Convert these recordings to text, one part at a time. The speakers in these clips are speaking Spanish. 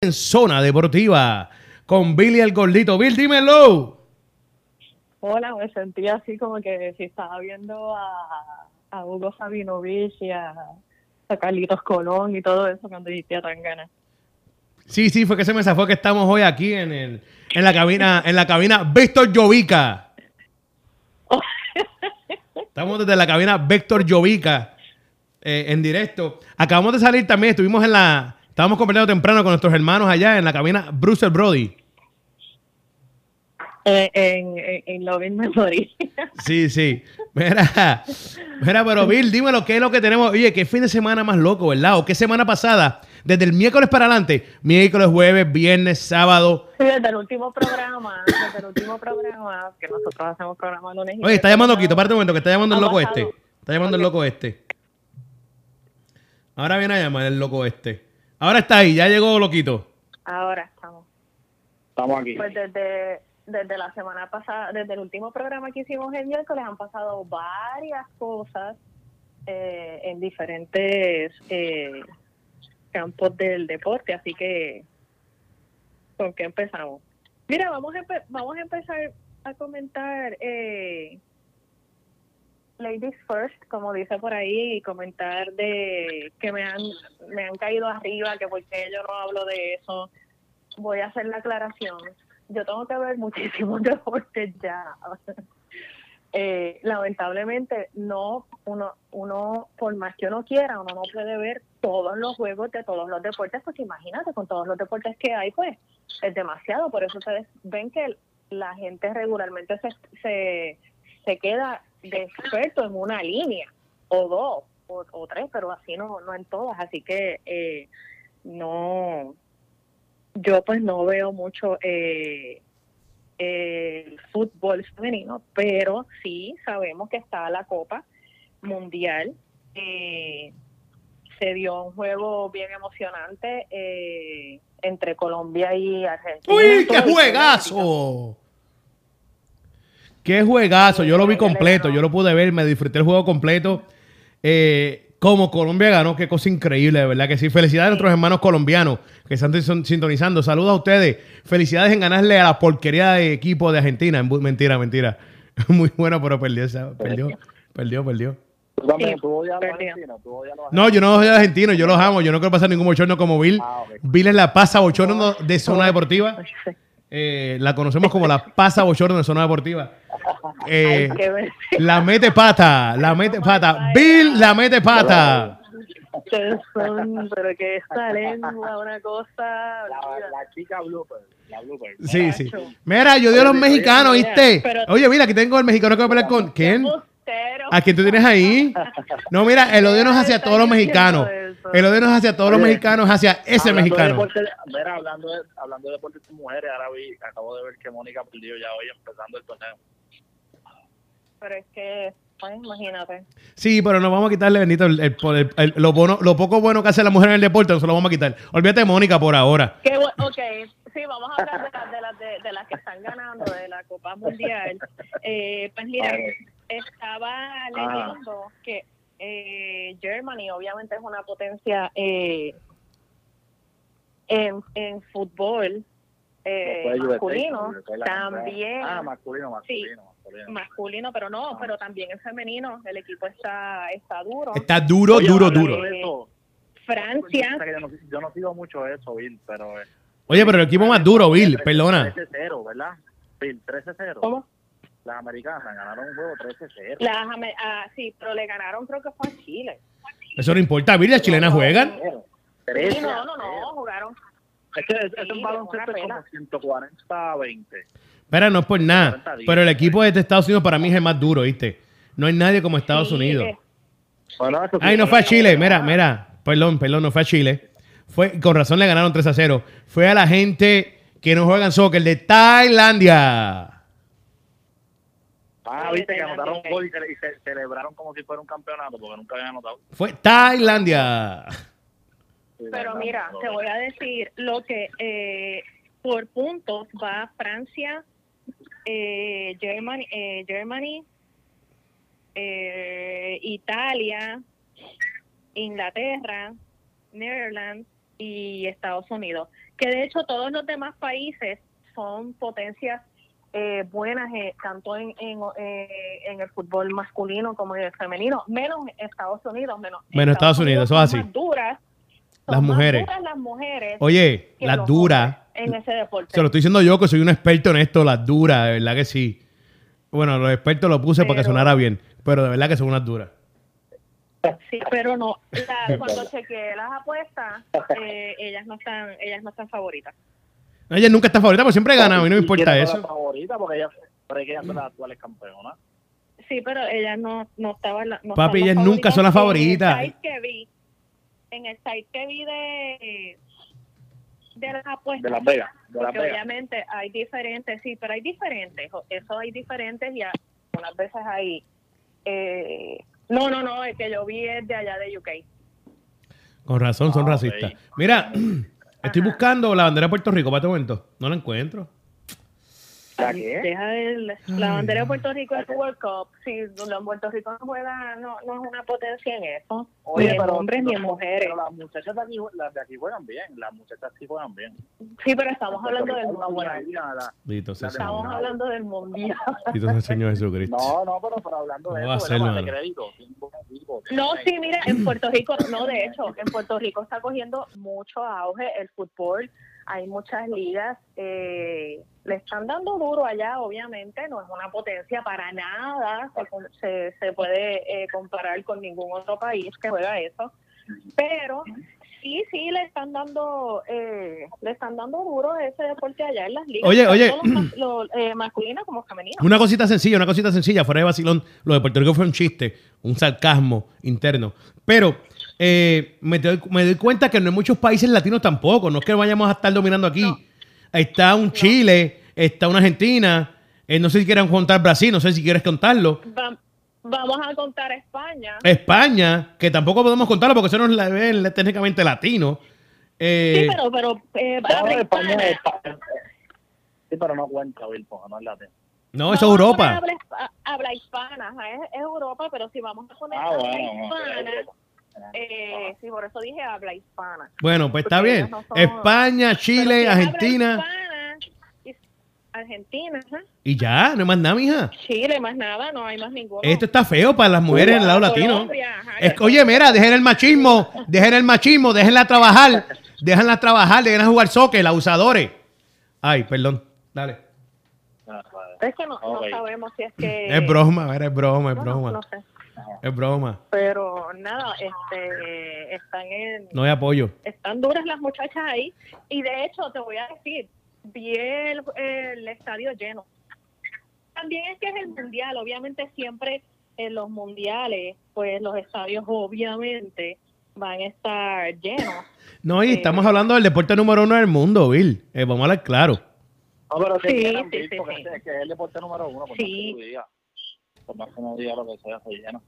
en Zona Deportiva con Billy el Gordito. Bill, dímelo. Hola, me sentí así como que si estaba viendo a, a Hugo Sabinovich y a, a Carlitos Colón y todo eso cuando dijiste tan ganas. Sí, sí, fue que se me zafó que estamos hoy aquí en, el, en la cabina, en la cabina Víctor Jovica. Estamos desde la cabina Víctor Jovica eh, en directo. Acabamos de salir también, estuvimos en la, estábamos conversando temprano con nuestros hermanos allá en la cabina Bruce Brody. Eh, en, en, en. Sí, sí. Mira, mira, pero Bill, dímelo, ¿qué es lo que tenemos? Oye, qué fin de semana más loco, ¿verdad? ¿O qué semana pasada? Desde el miércoles para adelante, miércoles, jueves, viernes, sábado. Sí, desde el último programa, desde el último programa, que nosotros hacemos programa lunes Oye, está llamando Quito, aparte un momento, que está llamando el loco este. Está llamando el loco este. Ahora viene a llamar el loco este. Ahora está ahí, ya llegó loquito. Ahora estamos. Estamos aquí. Pues desde, desde la semana pasada, desde el último programa que hicimos el miércoles, han pasado varias cosas eh, en diferentes eh, campos del deporte, así que ¿con qué empezamos? Mira, vamos a, empe- vamos a empezar a comentar eh, Ladies First, como dice por ahí, y comentar de que me han, me han caído arriba, que porque yo no hablo de eso. Voy a hacer la aclaración. Yo tengo que ver muchísimos deportes ya. Eh, lamentablemente, no, uno, uno, por más que uno quiera, uno no puede ver todos los juegos de todos los deportes, porque imagínate, con todos los deportes que hay, pues es demasiado. Por eso ustedes ven que la gente regularmente se, se, se queda de experto en una línea, o dos, o, o tres, pero así no, no en todas. Así que eh, no, yo pues no veo mucho eh, el fútbol femenino, pero sí sabemos que está la Copa Mundial. Eh, se dio un juego bien emocionante eh, entre Colombia y Argentina. ¡Uy, qué juegazo! ¡Qué juegazo! Yo lo vi completo, yo lo pude ver, me disfruté el juego completo. Eh, como Colombia ganó, qué cosa increíble, de verdad que sí. Felicidades a nuestros hermanos colombianos que están sin- sintonizando. Saludos a ustedes. Felicidades en ganarle a la porquería de equipo de Argentina. Mentira, mentira. Muy bueno, pero perdió. Perdió, perdió, perdió. Tú también, Sí, tú odias a los argentinos, tú odias a los No, yo no soy argentino, yo los amo. Yo no quiero pasar ningún bochorno como Bill. Ah. Bill es la pasa bochorno de zona deportiva. Eh, la conocemos como la pasa bochorno de zona deportiva. Eh, la mete pata, la mete pata. Bill la mete pata. Son, pero que esta lengua, una cosa. La, chica blooper, la blooper. Sí, sí. Mira, yo di a los mexicanos, ¿viste? Oye, mira, aquí tengo el mexicano que va a pelear con. ¿Quién? ¿A quién tú tienes ahí? No, mira, el odio no es hacia todos los mexicanos. El odio no es hacia todos los mexicanos, es hacia ese Hablando de mexicano. deporte- mira, hablando de, hablando de deportes de mujeres, ahora vi, acabo de ver que Mónica perdió ya hoy empezando el torneo. Pero es que, pues, imagínate. Sí, pero no vamos a quitarle, bendito, el, el- el- el- lo, bueno- lo poco bueno que hace la mujer en el deporte, no se lo vamos a quitar. Olvídate de Mónica por ahora. Qué ok, sí, vamos a hablar de, las de, las de, de las que están ganando de la Copa Mundial. Eh, pues mira, estaba leyendo que eh, Germany obviamente es una potencia eh, en, en fútbol eh, masculino, la también Ah, masculino, masculino, masculino. masculino, pero no, pero también en femenino el equipo está está duro. Está duro, Oye, duro, duro. eso, Francia, yo, no, yo no sigo mucho eso, Bill, pero... eh, Oye, pero el equipo más duro, Bill, 13 perdona. 13-0, ¿verdad? Bill, 13-0. ¿cómo? Las americanas ganaron un juego 13-0. Las, ah, sí, pero le ganaron creo que fue a Chile. Eso no importa, Bill, las chilenas juegan. Sí, no, no, no, jugaron. Es que es, es un baloncesto como 140 a 20. Espera, no es por nada. Pero el equipo de Estados Unidos para mí es el más duro, ¿viste? No hay nadie como Estados Sí, Unidos. Bueno, eso sí, Ay, no fue a Chile, mira, mira. Perdón, perdón, no fue a Chile. Fue, con razón le ganaron 3 a 0. Fue a la gente que no juegan soccer de Tailandia. Ah, viste que anotaron un gol y, ce- y ce- celebraron como si fuera un campeonato porque nunca habían anotado. Fue Tailandia. Pero mira, te voy a decir lo que eh, por puntos va Francia, eh, Germany, eh, Germany eh, Italia, Inglaterra, Netherlands, y Estados Unidos. Que de hecho todos los demás países son potencias eh, buenas eh, tanto en, en, eh, en el fútbol masculino como en el femenino, menos Estados Unidos, menos, Menos Estados Unidos, eso es así. duras, Las mujeres. duras las mujeres Oye, las duras. en ese deporte. Se lo estoy diciendo yo que soy un experto en esto, las duras, de verdad que sí. Bueno, los expertos lo puse para que sonara bien, pero de verdad que son unas duras. Sí, pero no. La- cuando chequeé las apuestas, eh, ellas no están, ellas no están favoritas. Ella nunca está favorita, pero siempre gana, a mí no me ¿Y importa eso. favorita porque ella, pero es que ella son las actuales campeonas. Sí, pero ellas no, no estaban. la- No Papi, ellas las nunca son las favoritas. En el site que vi, en el site que vi de, de las apuestas. De Las Vegas. De Las porque Vegas. obviamente hay diferentes, sí, pero hay diferentes. Eso hay diferentes y algunas veces hay. Eh, no, no, no, el que yo vi es de allá de UK. Con razón, son Ah, racistas. ok. Mira, estoy buscando la bandera de Puerto Rico para este momento. No la encuentro. ¿La qué? Deja el- la bandera de Puerto Rico es World Cup. Si los Puerto Rico no juega, no, no es una potencia en eso. ni en hombres ni en mujeres. Pero las muchachas de aquí, las de aquí juegan bien. Las muchachas sí juegan bien. Sí, pero estamos hablando del Una buena mundial. Estamos hablando del mundial. Señor Jesucristo. No, no, pero, pero hablando de No eso, ¿verdad? de crédito. No, sí, mira, en Puerto Rico, no, de hecho, en Puerto Rico está cogiendo mucho auge el fútbol. Hay muchas ligas, eh, le están dando duro allá, obviamente, no es una potencia para nada, se, se, se puede eh, comparar con ningún otro país que juega eso, pero sí, sí, le están dando, eh, le están dando duro ese deporte allá en las ligas, Oye, oye. los, eh, como femeninos. Una cosita sencilla, una cosita sencilla, fuera de vacilón, lo de Puerto Rico fue un chiste, un sarcasmo interno. Pero eh, me, doy, me doy cuenta que no hay muchos países latinos tampoco, no es que vayamos a estar dominando aquí. Está un Chile, está una Argentina, eh, no sé si quieren contar Brasil, no sé si quieres contarlo. Va- vamos a contar a España. España, que tampoco podemos contarlo porque eso no es la- es técnicamente latino. Eh, Sí, pero, pero eh, España España. Sí, pero no cuenta, no es latino. no, eso es Vamos a poner Europa. Habla, hispa- habla hispana, es, es Europa, pero si vamos a poner Ah, habla bueno. hispana, bueno. Eh, sí, por eso dije habla hispana. Bueno, pues está bien. ellos no son- España, Chile, si Argentina. hispana, Argentina, Y ya, no hay más nada, mija. Chile, más nada, no hay más ninguno. Esto está feo para las mujeres en el lado latino. Colombia, ajá, Es oye, mira, dejen el machismo, dejen el machismo, déjenla trabajar, déjenla trabajar, déjenla jugar soccer, abusadores. Ay, perdón, dale. Es que no, sabemos si es que... Es broma, a ver, es broma, es broma, no sé. Es broma. Pero nada, este, están en... No hay apoyo. están duras las muchachas ahí y de hecho te voy a decir vi el, el estadio lleno también es que es el mundial obviamente siempre en los mundiales pues los estadios obviamente van a estar llenos No, y Eh, estamos hablando del deporte número uno del mundo, Bill. Eh, vamos a hablar claro. No, pero Sí, sí, Bill, sí, porque sí. Es que es el deporte número uno, por Sí. más que tú digas. Por más que no diga lo que sea, se llena.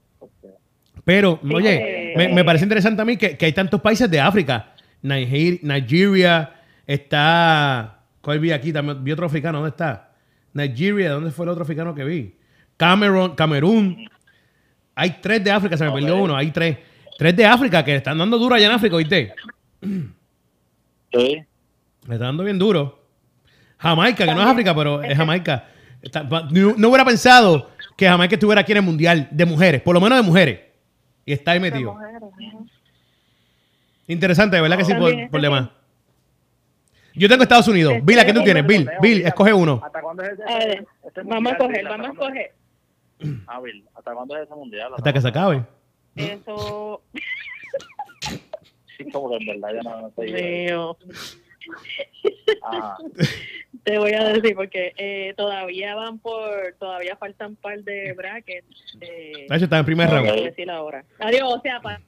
Pero, Sí, oye, eh, me, me parece interesante a mí que, que hay tantos países de África. Niger- Nigeria, está... ¿Cuál vi aquí? También vi otro africano, ¿dónde está? Nigeria, ¿dónde fue el otro africano que vi? Camerún, Camerún. Hay tres de África, se me perdió uno, hay tres. Tres de África que están dando duro allá en África, ¿oíste? Sí. Le están dando bien duro. Jamaica, que no es África, pero es Jamaica. Está- no hubiera pensado que Jamaica estuviera aquí en el Mundial de mujeres, por lo menos de mujeres. Y está ahí de metido. mujeres, ajá. Interesante, de verdad que sí, por, por demás. Yo tengo Estados Unidos. Este, Bill, ¿a quién tú tienes? Bill, Bill, Bill, escoge uno. ¿Hasta cuándo es ese, Eh, este vamos a coger vamos a coger Ah, Bill, ¿hasta cuándo es ese mundial? Hasta que se acabe. eso Sí, como que en verdad ya no, no sé. mío Ah, Te voy a decir porque eh, todavía van por, todavía faltan un par de brackets. De, Nacho está en primer round. voy a decir ahora. Adiós, o sea, para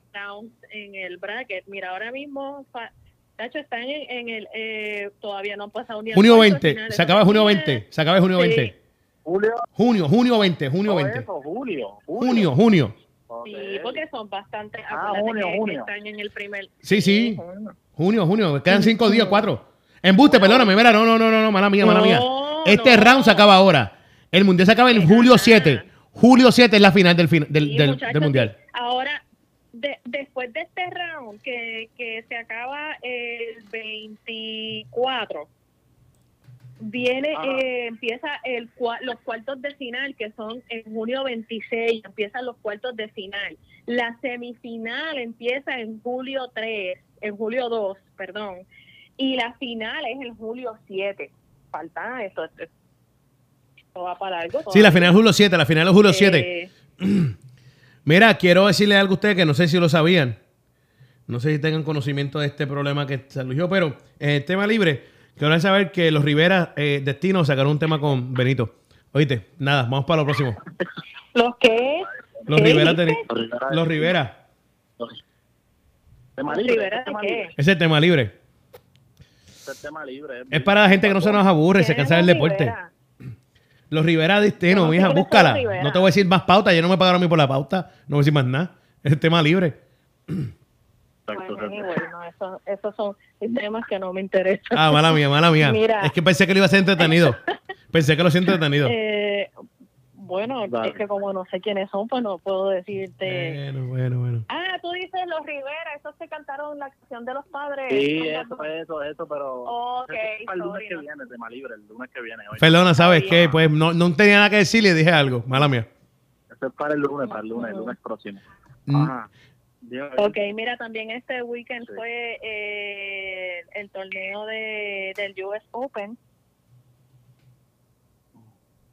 en el bracket. Mira, ahora mismo, fa- Nacho, están en, en el, eh, todavía no han pasado ni a Junio cuartos 20. finales. Se acaba junio 20. Se acaba junio Sí. 20. Julio. Junio, junio 20. Junio todo 20. eso, Julio. Junio, junio. Sí, porque son bastante. Ah, junio, que junio. Están en el primer. Sí, sí. Junio. Junio, junio. Quedan cinco días, cuatro. Embuste, perdóname. Mira, no, no, no, no, no, mala mía, mala No, mía. Este no. round se acaba ahora. El mundial se acaba en julio 7. Julio 7 es la final del, fin- del, Sí, del- muchachos, del mundial. Ahora, de- después de este round, que, que se acaba el 24, viene, Ajá. eh, empieza el, los cuartos de final, que son en junio 26, empiezan los cuartos de final. La semifinal empieza en julio 3, en julio 2, perdón, y la final es en julio 7. Falta esto, esto, esto va para algo. Sí, la final es Julio 7, la final es Julio 7. Eh, Mira, quiero decirle algo a ustedes que no sé si lo sabían. No sé si tengan conocimiento de este problema que surgió, pero en el tema libre, quiero saber que los Rivera eh, Destino sacaron un tema con Benito. Oíste, nada, vamos para lo próximo. ¿Los qué? Los ¿Qué Rivera, teni- Los Rivera- los Rivera. Tema ¿Los libre, tema qué? libre, Ese es el tema libre. Ese es tema libre. Es para la gente que no se nos aburre, se ¿Quiénes cansa del deporte. Rivera? Los Rivera Destino, Yo no mija, son búscala. No te voy a decir más pauta, ya no me pagaron a mí por la pauta. No voy a decir más nada. Es el tema libre. Exacto, Bueno, exacto. anyway, no, eso- esos son temas que no me interesan. Ah, mala mía, mala mía. Mira. Es que pensé que lo iba a ser entretenido. Pensé que lo hacía entretenido. Eh, bueno, Dale. es que como no sé quiénes son, pues no puedo decirte. Bueno, bueno, bueno. Ah, tú dices los Rivera, esos que cantaron la canción de los padres. Sí, eso, eso, eso, pero. Ok, eso es para el lunes sorry, que no. viene, tema libre, el lunes que viene. Hoy. Perdona, ¿sabes qué? Pues no, no tenía nada que decir y dije algo. Mala mía. Eso es para el lunes, para el lunes, el lunes próximo. Mm. Ajá. Ok, mira, también este weekend Sí. fue eh, el torneo de, del US Open.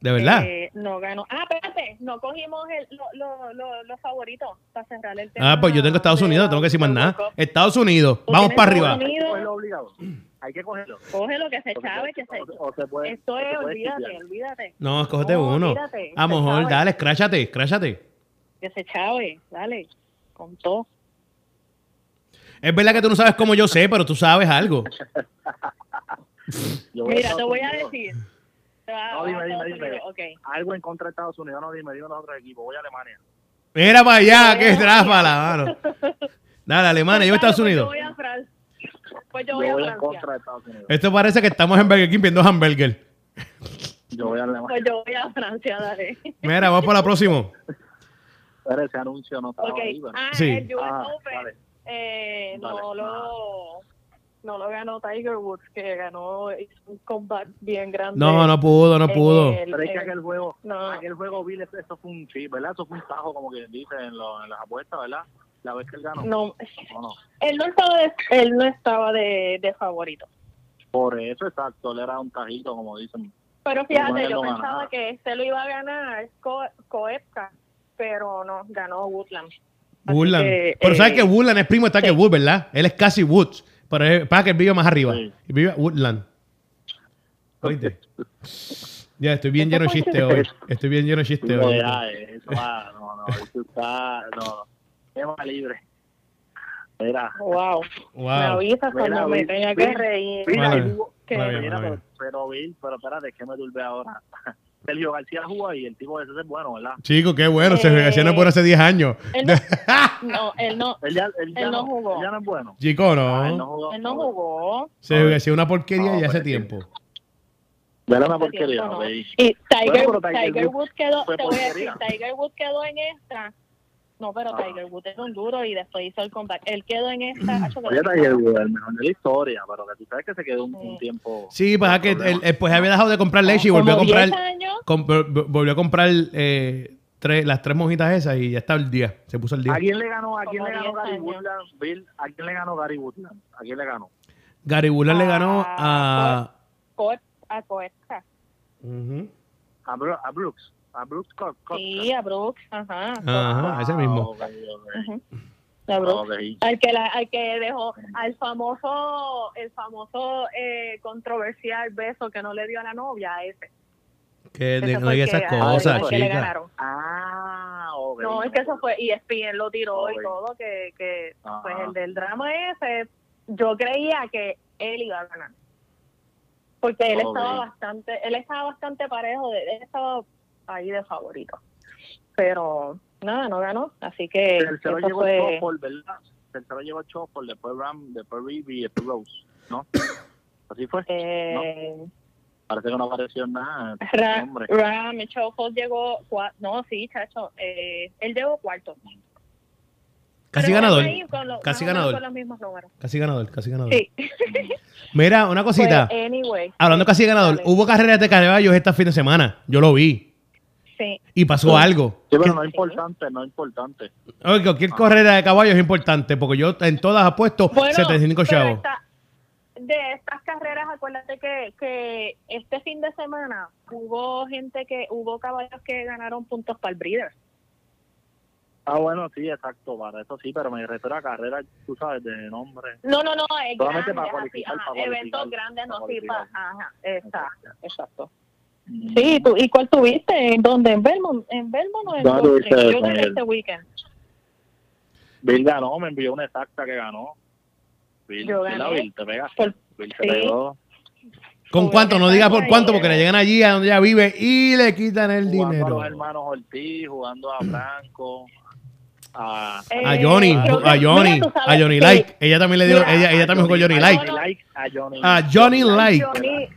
De verdad. Eh, no ganó. Ah, espérate, no cogimos el, lo, lo, lo- los favoritos para cerrar el tema. Ah, pues yo tengo Estados Unidos, tengo que decir más nada. Estados Unidos, ¿Tú vamos para Estados arriba. Unidos? Hay que cogerlo. Coge lo que se chave, que se... o- o se puede- Esto es, puede olvídate, olvídate. No, escógete No, uno. olvídate, A lo mejor, dale, escráchate, escráchate. Que se chave, dale, con todo. Es verdad que tú no sabes cómo yo sé, pero tú sabes algo. Mira, te voy a decir. Te No, dime, a dime, dime. Algo en contra de Estados Unidos, no dime, dime los otros equipos. Voy a Alemania. Mira para allá, qué tráfala, mano. Dale, Alemania, yo a Estados Pues Unidos. Yo voy a Francia. Pues yo Yo voy a voy en Francia. contra de Estados Unidos. Esto parece que estamos en Burger King viendo hamburger. Yo voy a Alemania. Pues yo voy a Francia, dale. Mira, vamos para la próxima. Pero ese anuncio no estaba ahí. bueno. Ah, Sí. el US Ah, Open. vale. eh, no lo no lo ganó Tiger Woods que ganó hizo un comeback bien grande No, no pudo, no pudo. el- Pero es que aquel juego, no. aquel juego, Bill, eso fue un chip, ¿verdad? Eso fue un tajo, como que dice en, lo- en las apuestas, ¿verdad? La vez que él ganó. no No, él no estaba de, él no estaba de, de favorito Por eso, exacto, él era un tajito, como dicen. pero fíjate yo pensaba que este lo iba a ganar Co pero no ganó Woodland Woodland. que, Pero eh, sabes que Woodland es primo de Tiger sí. Woods, ¿verdad? Él es casi Woods. Pero es, para que él vive más arriba. Sí. Y vive Woodland. Oíste. Ya, estoy bien lleno de chiste hoy. Estoy bien lleno de chiste No, hoy. ya, eso va, no, no, eso está, no, no. Tema libre. Mira, wow, me Wow. avisas Mira, cuando me Bill, tenga que reír mira, pero, pero Bill, pero espérate, que me turbé ahora. Sergio García jugó ahí, el tipo ese es bueno, ¿verdad? Chico, qué bueno. Se Eh, no por hace 10 años. él no, no él no Él ya, él ya Él no no, jugó. él ya no es bueno. Chico, Ah, él no no. jugó. él no jugó Se hacía una porquería No, ya hace tiempo. Era una porquería, ¿no? no. Y Tiger, Bueno, Tiger Tiger Woods quedó, fue te voy a decir, porquería. Tiger Woods quedó en esta. No, pero Ah. Tiger Woods es un duro y después hizo el comeback. Él quedó en esta. que Oye, Tiger Woods, el mejor de la historia, pero que tú sabes que se quedó un, tiempo. Sí, pasa que Problema. él, él, pues había dejado de comprar leche y volvió a 10 comprar. años. com- vol- volvió a comprar eh, tres, las tres monjitas esas y ya está el día. Se puso el día. ¿A quién le ganó, a quién le ganó 10 Gary. Woodland? Bill, ¿a quién le ganó Gary Woodland? ¿A quién le ganó? Gary Woodland le ganó Ah, a. A Coesca. Ujú. A, Bro- a Brooks. A Brooks Co- Koepka. Sí, a Brooks. Ajá. Ajá, ese mismo. ok, ok. Ujú. A Brooks. Ok. Al que, la, al que dejó, al famoso, el famoso eh, controversial beso que no le dio a la novia, a ese. Que de- no esas cosas, que le chica. ganaron. Ah. No, es que eso fue, y ESPN lo tiró y todo, que, que pues el del drama ese, yo creía que él iba a ganar. Porque él estaba bastante, él estaba bastante parejo, de- él estaba ahí de favorito. Pero nada, no ganó, así que Tercero llegó fue... Chopper, ¿verdad? Tercero llegó Chopper, después Ram, después Reeve y después Rose, ¿no? Así fue. Eh, Parece que no apareció nada. Ra- Hombre. Ram Choco llegó, cua- no, sí, chacho, eh, él llegó cuarto. Casi Pero ganador. ahí con lo- Casi ganador. Los. Casi ganador, casi ganador. Sí. Mira, una cosita. Pues, anyway. Hablando casi ganador, Dale. hubo carreras de caballos este fin de semana. Yo lo vi. Sí. Y pasó algo. Sí, pero no es importante, no es importante. Oye, cualquier carrera de caballos es importante porque yo en todas apuesto Bueno, 75 pero chavos. esta- de estas carreras, acuérdate que, que este fin de semana hubo gente que, hubo caballos que ganaron puntos para el breeder. Ah, bueno, sí, exacto, para eso sí, pero me refiero a carreras, tú sabes, de nombre. No, no, no, es Solamente para cualificar, ajá, para cualificar, eventos grandes, no, sí, para, exacto. Sí, ¿tú, ¿y cuál tuviste? ¿En dónde? ¿En Belmont? ¿En Belmont o en ¿Dónde Gulfstream? tuviste Yo gané este weekend. Bill ganó, me envió una exacta que ganó. Bill, Yo ¿verdad, gané. Bill? ¿Te pegas? Por- Bill se sí. pegó ¿Con cuánto? No diga por cuánto porque le llegan allí a donde ella vive y le quitan el jugando a dinero. los hermanos Ortiz, jugando a Franco, a... A Eh, Johnny, creo que- a Johnny, mira, a Johnny que- Like. Ella también le dio, Mira, ella, ella también jugó Johnny a Like. Johnny a Johnny, A Johnny Like. Johnny,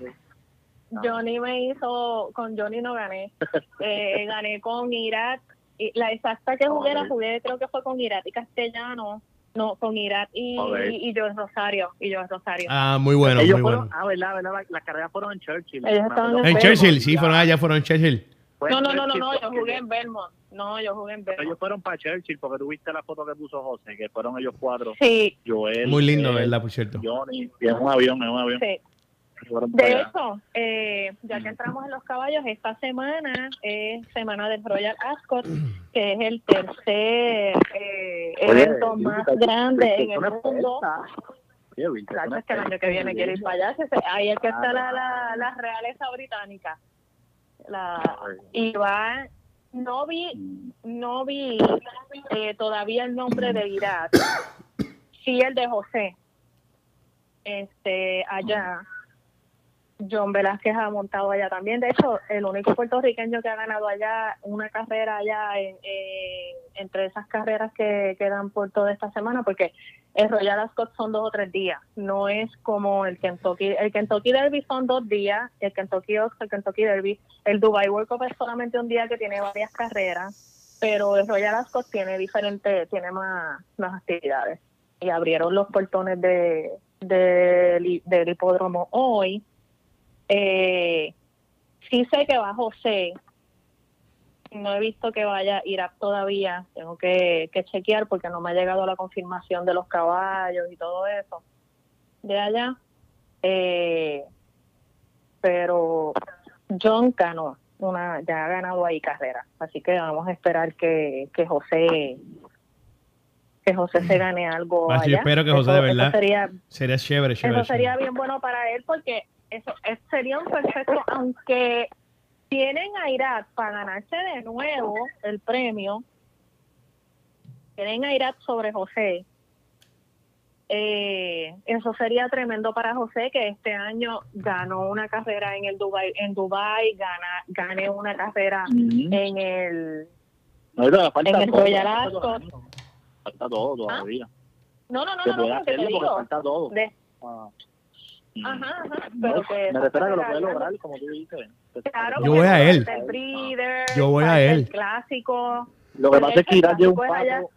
Johnny me hizo, con Johnny no gané. Eh, gané con Irat. Y la exacta que jugué, la jugué, creo que fue con Irat y Castellano. No, con Irat y, y, y Joe Rosario. Y Joe Rosario. Ah, muy bueno, Ellos muy fueron, bueno. ah, verdad, verdad, las, las carreras fueron en Churchill. Ellos estaban. En en Churchill, sí, fueron allá, fueron en Churchill. No, en no, no, no, no, yo jugué en Belmont. No, yo jugué en Belmont. Ellos fueron para Churchill porque tuviste la foto que puso José, que fueron ellos cuatro. Sí, Joel. Muy lindo, él, ¿verdad? Por cierto. Johnny, y en un avión, en un avión. sí. De hecho, eh, ya que entramos en los caballos, esta semana es semana del Royal Ascot, que es el tercer eh, evento más grande en el mundo. Oye, Claro, es que el año que viene quiero ir para allá. Ahí es que está la, Ah. la, la realeza británica. La, y va, no vi, no vi eh, todavía el nombre de Irak. Sí, el de José. Este, allá. John Velázquez ha montado allá también. De hecho, el único puertorriqueño que ha ganado allá una carrera allá en- en- entre esas carreras que quedan por toda esta semana, porque el Royal Ascot son dos o tres días. No es como el Kentucky. El Kentucky Derby son dos días, el Kentucky Oaks, el Kentucky Derby. El Dubai World Cup es solamente un día que tiene varias carreras, pero el Royal Ascot tiene diferente, tiene más, más actividades. Y abrieron los portones de- del hipódromo hoy. Eh, sí sé que va José. No he visto que vaya Irak todavía. Tengo que, que chequear porque no me ha llegado la confirmación de los caballos y todo eso de allá. Eh, pero John ganó. Una, ya ha ganado ahí carrera. Así que vamos a esperar que, que José que José se gane algo allá. espero que José, Eso- de verdad, sería Sería chévere, chévere. eso sería chévere. bien bueno para él porque eso es- sería un perfecto, aunque tienen a Irak para ganarse de nuevo el premio, tienen a Irak sobre José. Eh, eso sería tremendo para José que este año ganó una carrera en el Dubai, en Dubai, gana, gane una carrera Ujú. en el No, falta en el todo, Royal falta Ascot. todo, Falta todo todavía. no no no no, no, porque digo falta Ah. ajá ajá No, pero que me refiero a que lo puede lograr, como tú dices. Claro, Yo voy a él. El breeder, Yo voy a él. El clásico. Lo que pasa es que Irak lleva un Pues allá- paso,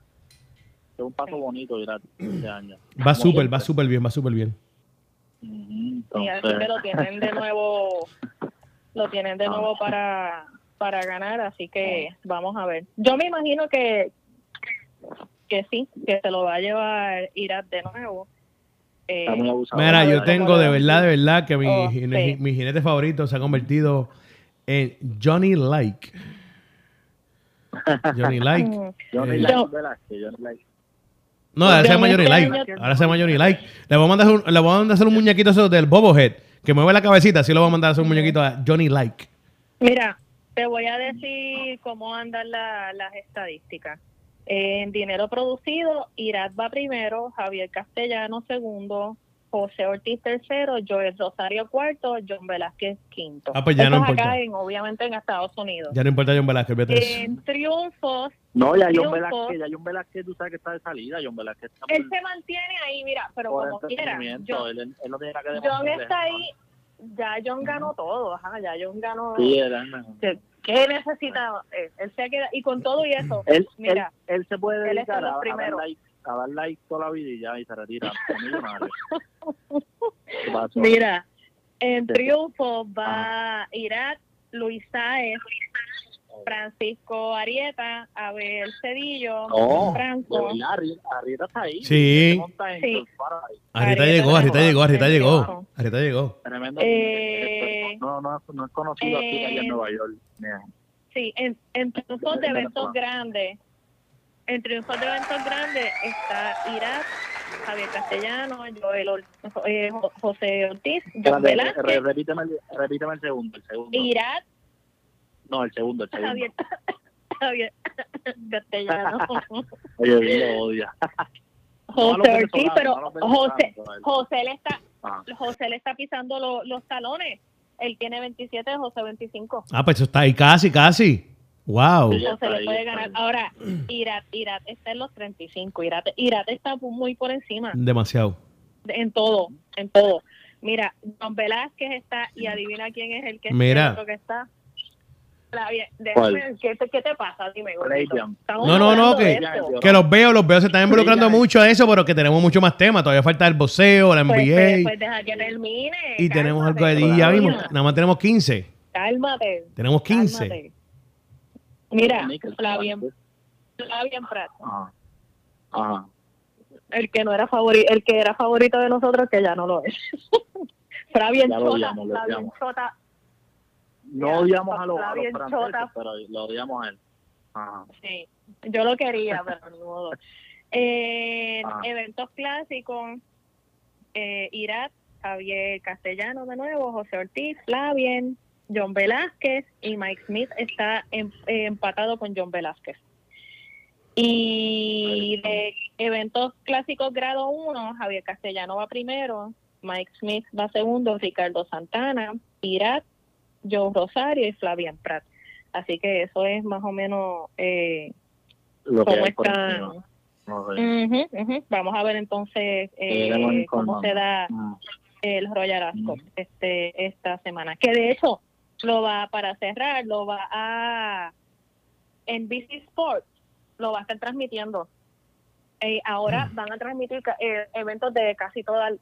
lleva un paso bonito Irak este año. Va súper, va súper bien, va súper bien. Y Entonces, que lo tienen de nuevo, lo tienen de nuevo para, para ganar, así que vamos a ver. Yo me imagino que, que sí, que se lo va a llevar Irak de nuevo. Eh, está muy abusado. Mira, yo tengo de verdad, de verdad que mi, Oh, gine- sí. mi jinete favorito se ha convertido en Johnny Like. Johnny Like. mm, Johnny Eh, Like, Yo- Velázquez, Johnny Like. No, ahora se llama Johnny Like. Ahora se llama Johnny Like. Le voy a mandar, un- le voy a mandar a hacer un muñequito eso del Bobohead, que mueve la cabecita. Así lo voy a mandar a hacer un muñequito a Johnny Like. Mira, te voy a decir cómo andan la- las estadísticas. En dinero producido, Irak va primero, Javier Castellano segundo, José Ortiz tercero, Joel Rosario cuarto, John Velázquez quinto. Ah, pues ya Eso no importa. acá en, obviamente en Estados Unidos. Ya no importa John Velázquez, vete. En triunfos, No, ya John. Velázquez, ya John Velázquez, tú sabes que está de salida. John Velázquez está él por, se mantiene ahí, mira, pero como quiera. John, Él, él no tiene nada que John está ahí, ya John ganó todo, ajá, ya John ganó. Sí, es el mejor. ¿Qué, qué necesita? él? Él se queda, y con todo y eso, Él, mira, él, él se puede dedicar a, a dar like a dar like toda la vida y ya y se retira. Mira, en triunfo va Irak, Luis Sáez, Francisco Arieta, Abel Cedillo, No, Franco. Arrieta está ahí. Sí. Sí. Arrieta Arrieta llegó, Arrieta llegó. llegó, Arrieta llegó. Arrieta llegó. Tremendo. Eh, no, no, no es conocido aquí allá en eh, Nueva York. Mira. Sí, en, en triunfos de eventos grandes, en triunfos de eventos grandes está Irak, Javier Castellano, Joel eh, Jo- José Ortiz, John Velázquez, repíteme, el- repíteme el segundo, el segundo. Irak, No, el segundo, el segundo. Javier, Javier Castellano, Oye, bien lo odia. José Ortiz, pero José. José le está, Ah, José le está pisando lo- los talones. Él tiene 27, José 25. Ah, pues eso está ahí casi, casi. Wow. Sí. José está le ahí, puede está ganar. Ahora, Irat, Irat está en los 35. Irat, Irat está muy por encima. Demasiado. en todo, en todo. Mira, Don Velázquez está y adivina quién es el que, Mira. el otro que está. La bien- déjame. ¿qué, te, ¿Qué te pasa? Dime, No, no, no, que, de los veo, los veo, se están involucrando mucho a eso, pero que tenemos mucho más temas. Todavía falta el boxeo, la NBA. Pues, pues, pues deja que termine. y tenemos algo ahí ya mismo. Nada más tenemos 15. Cálmate. Tenemos 15. cálmate. Mira, Nickel, Flavien, Flavien Prat, Ajá. Ajá. el que no era favorito, el que era favorito de nosotros, que ya no lo es. Flavien lo Flavien odiamos. No odiamos a los, a los franceses, Chota. pero lo odiamos a él. Ajá. Sí, yo lo quería, pero ni modo. En Ah. eventos clásicos, eh, Irat, Javier Castellano de nuevo, José Ortiz, Flavien, John Velázquez y Mike Smith está em- eh, empatado con John Velázquez. Y de eventos clásicos grado 1, Javier Castellano va primero, Mike Smith va segundo, Ricardo Santana, Irat, Joe Rosario y Flavian Prat. Así que eso es más o menos eh, Lo cómo están. Vamos a ver entonces eh, Iremos cómo se da Mm. el Royal Ascot Ujú. este esta semana. Que de hecho lo va para cerrar, lo va a en BC Sports lo va a estar transmitiendo. Eh, ahora van a transmitir eh, eventos de casi todas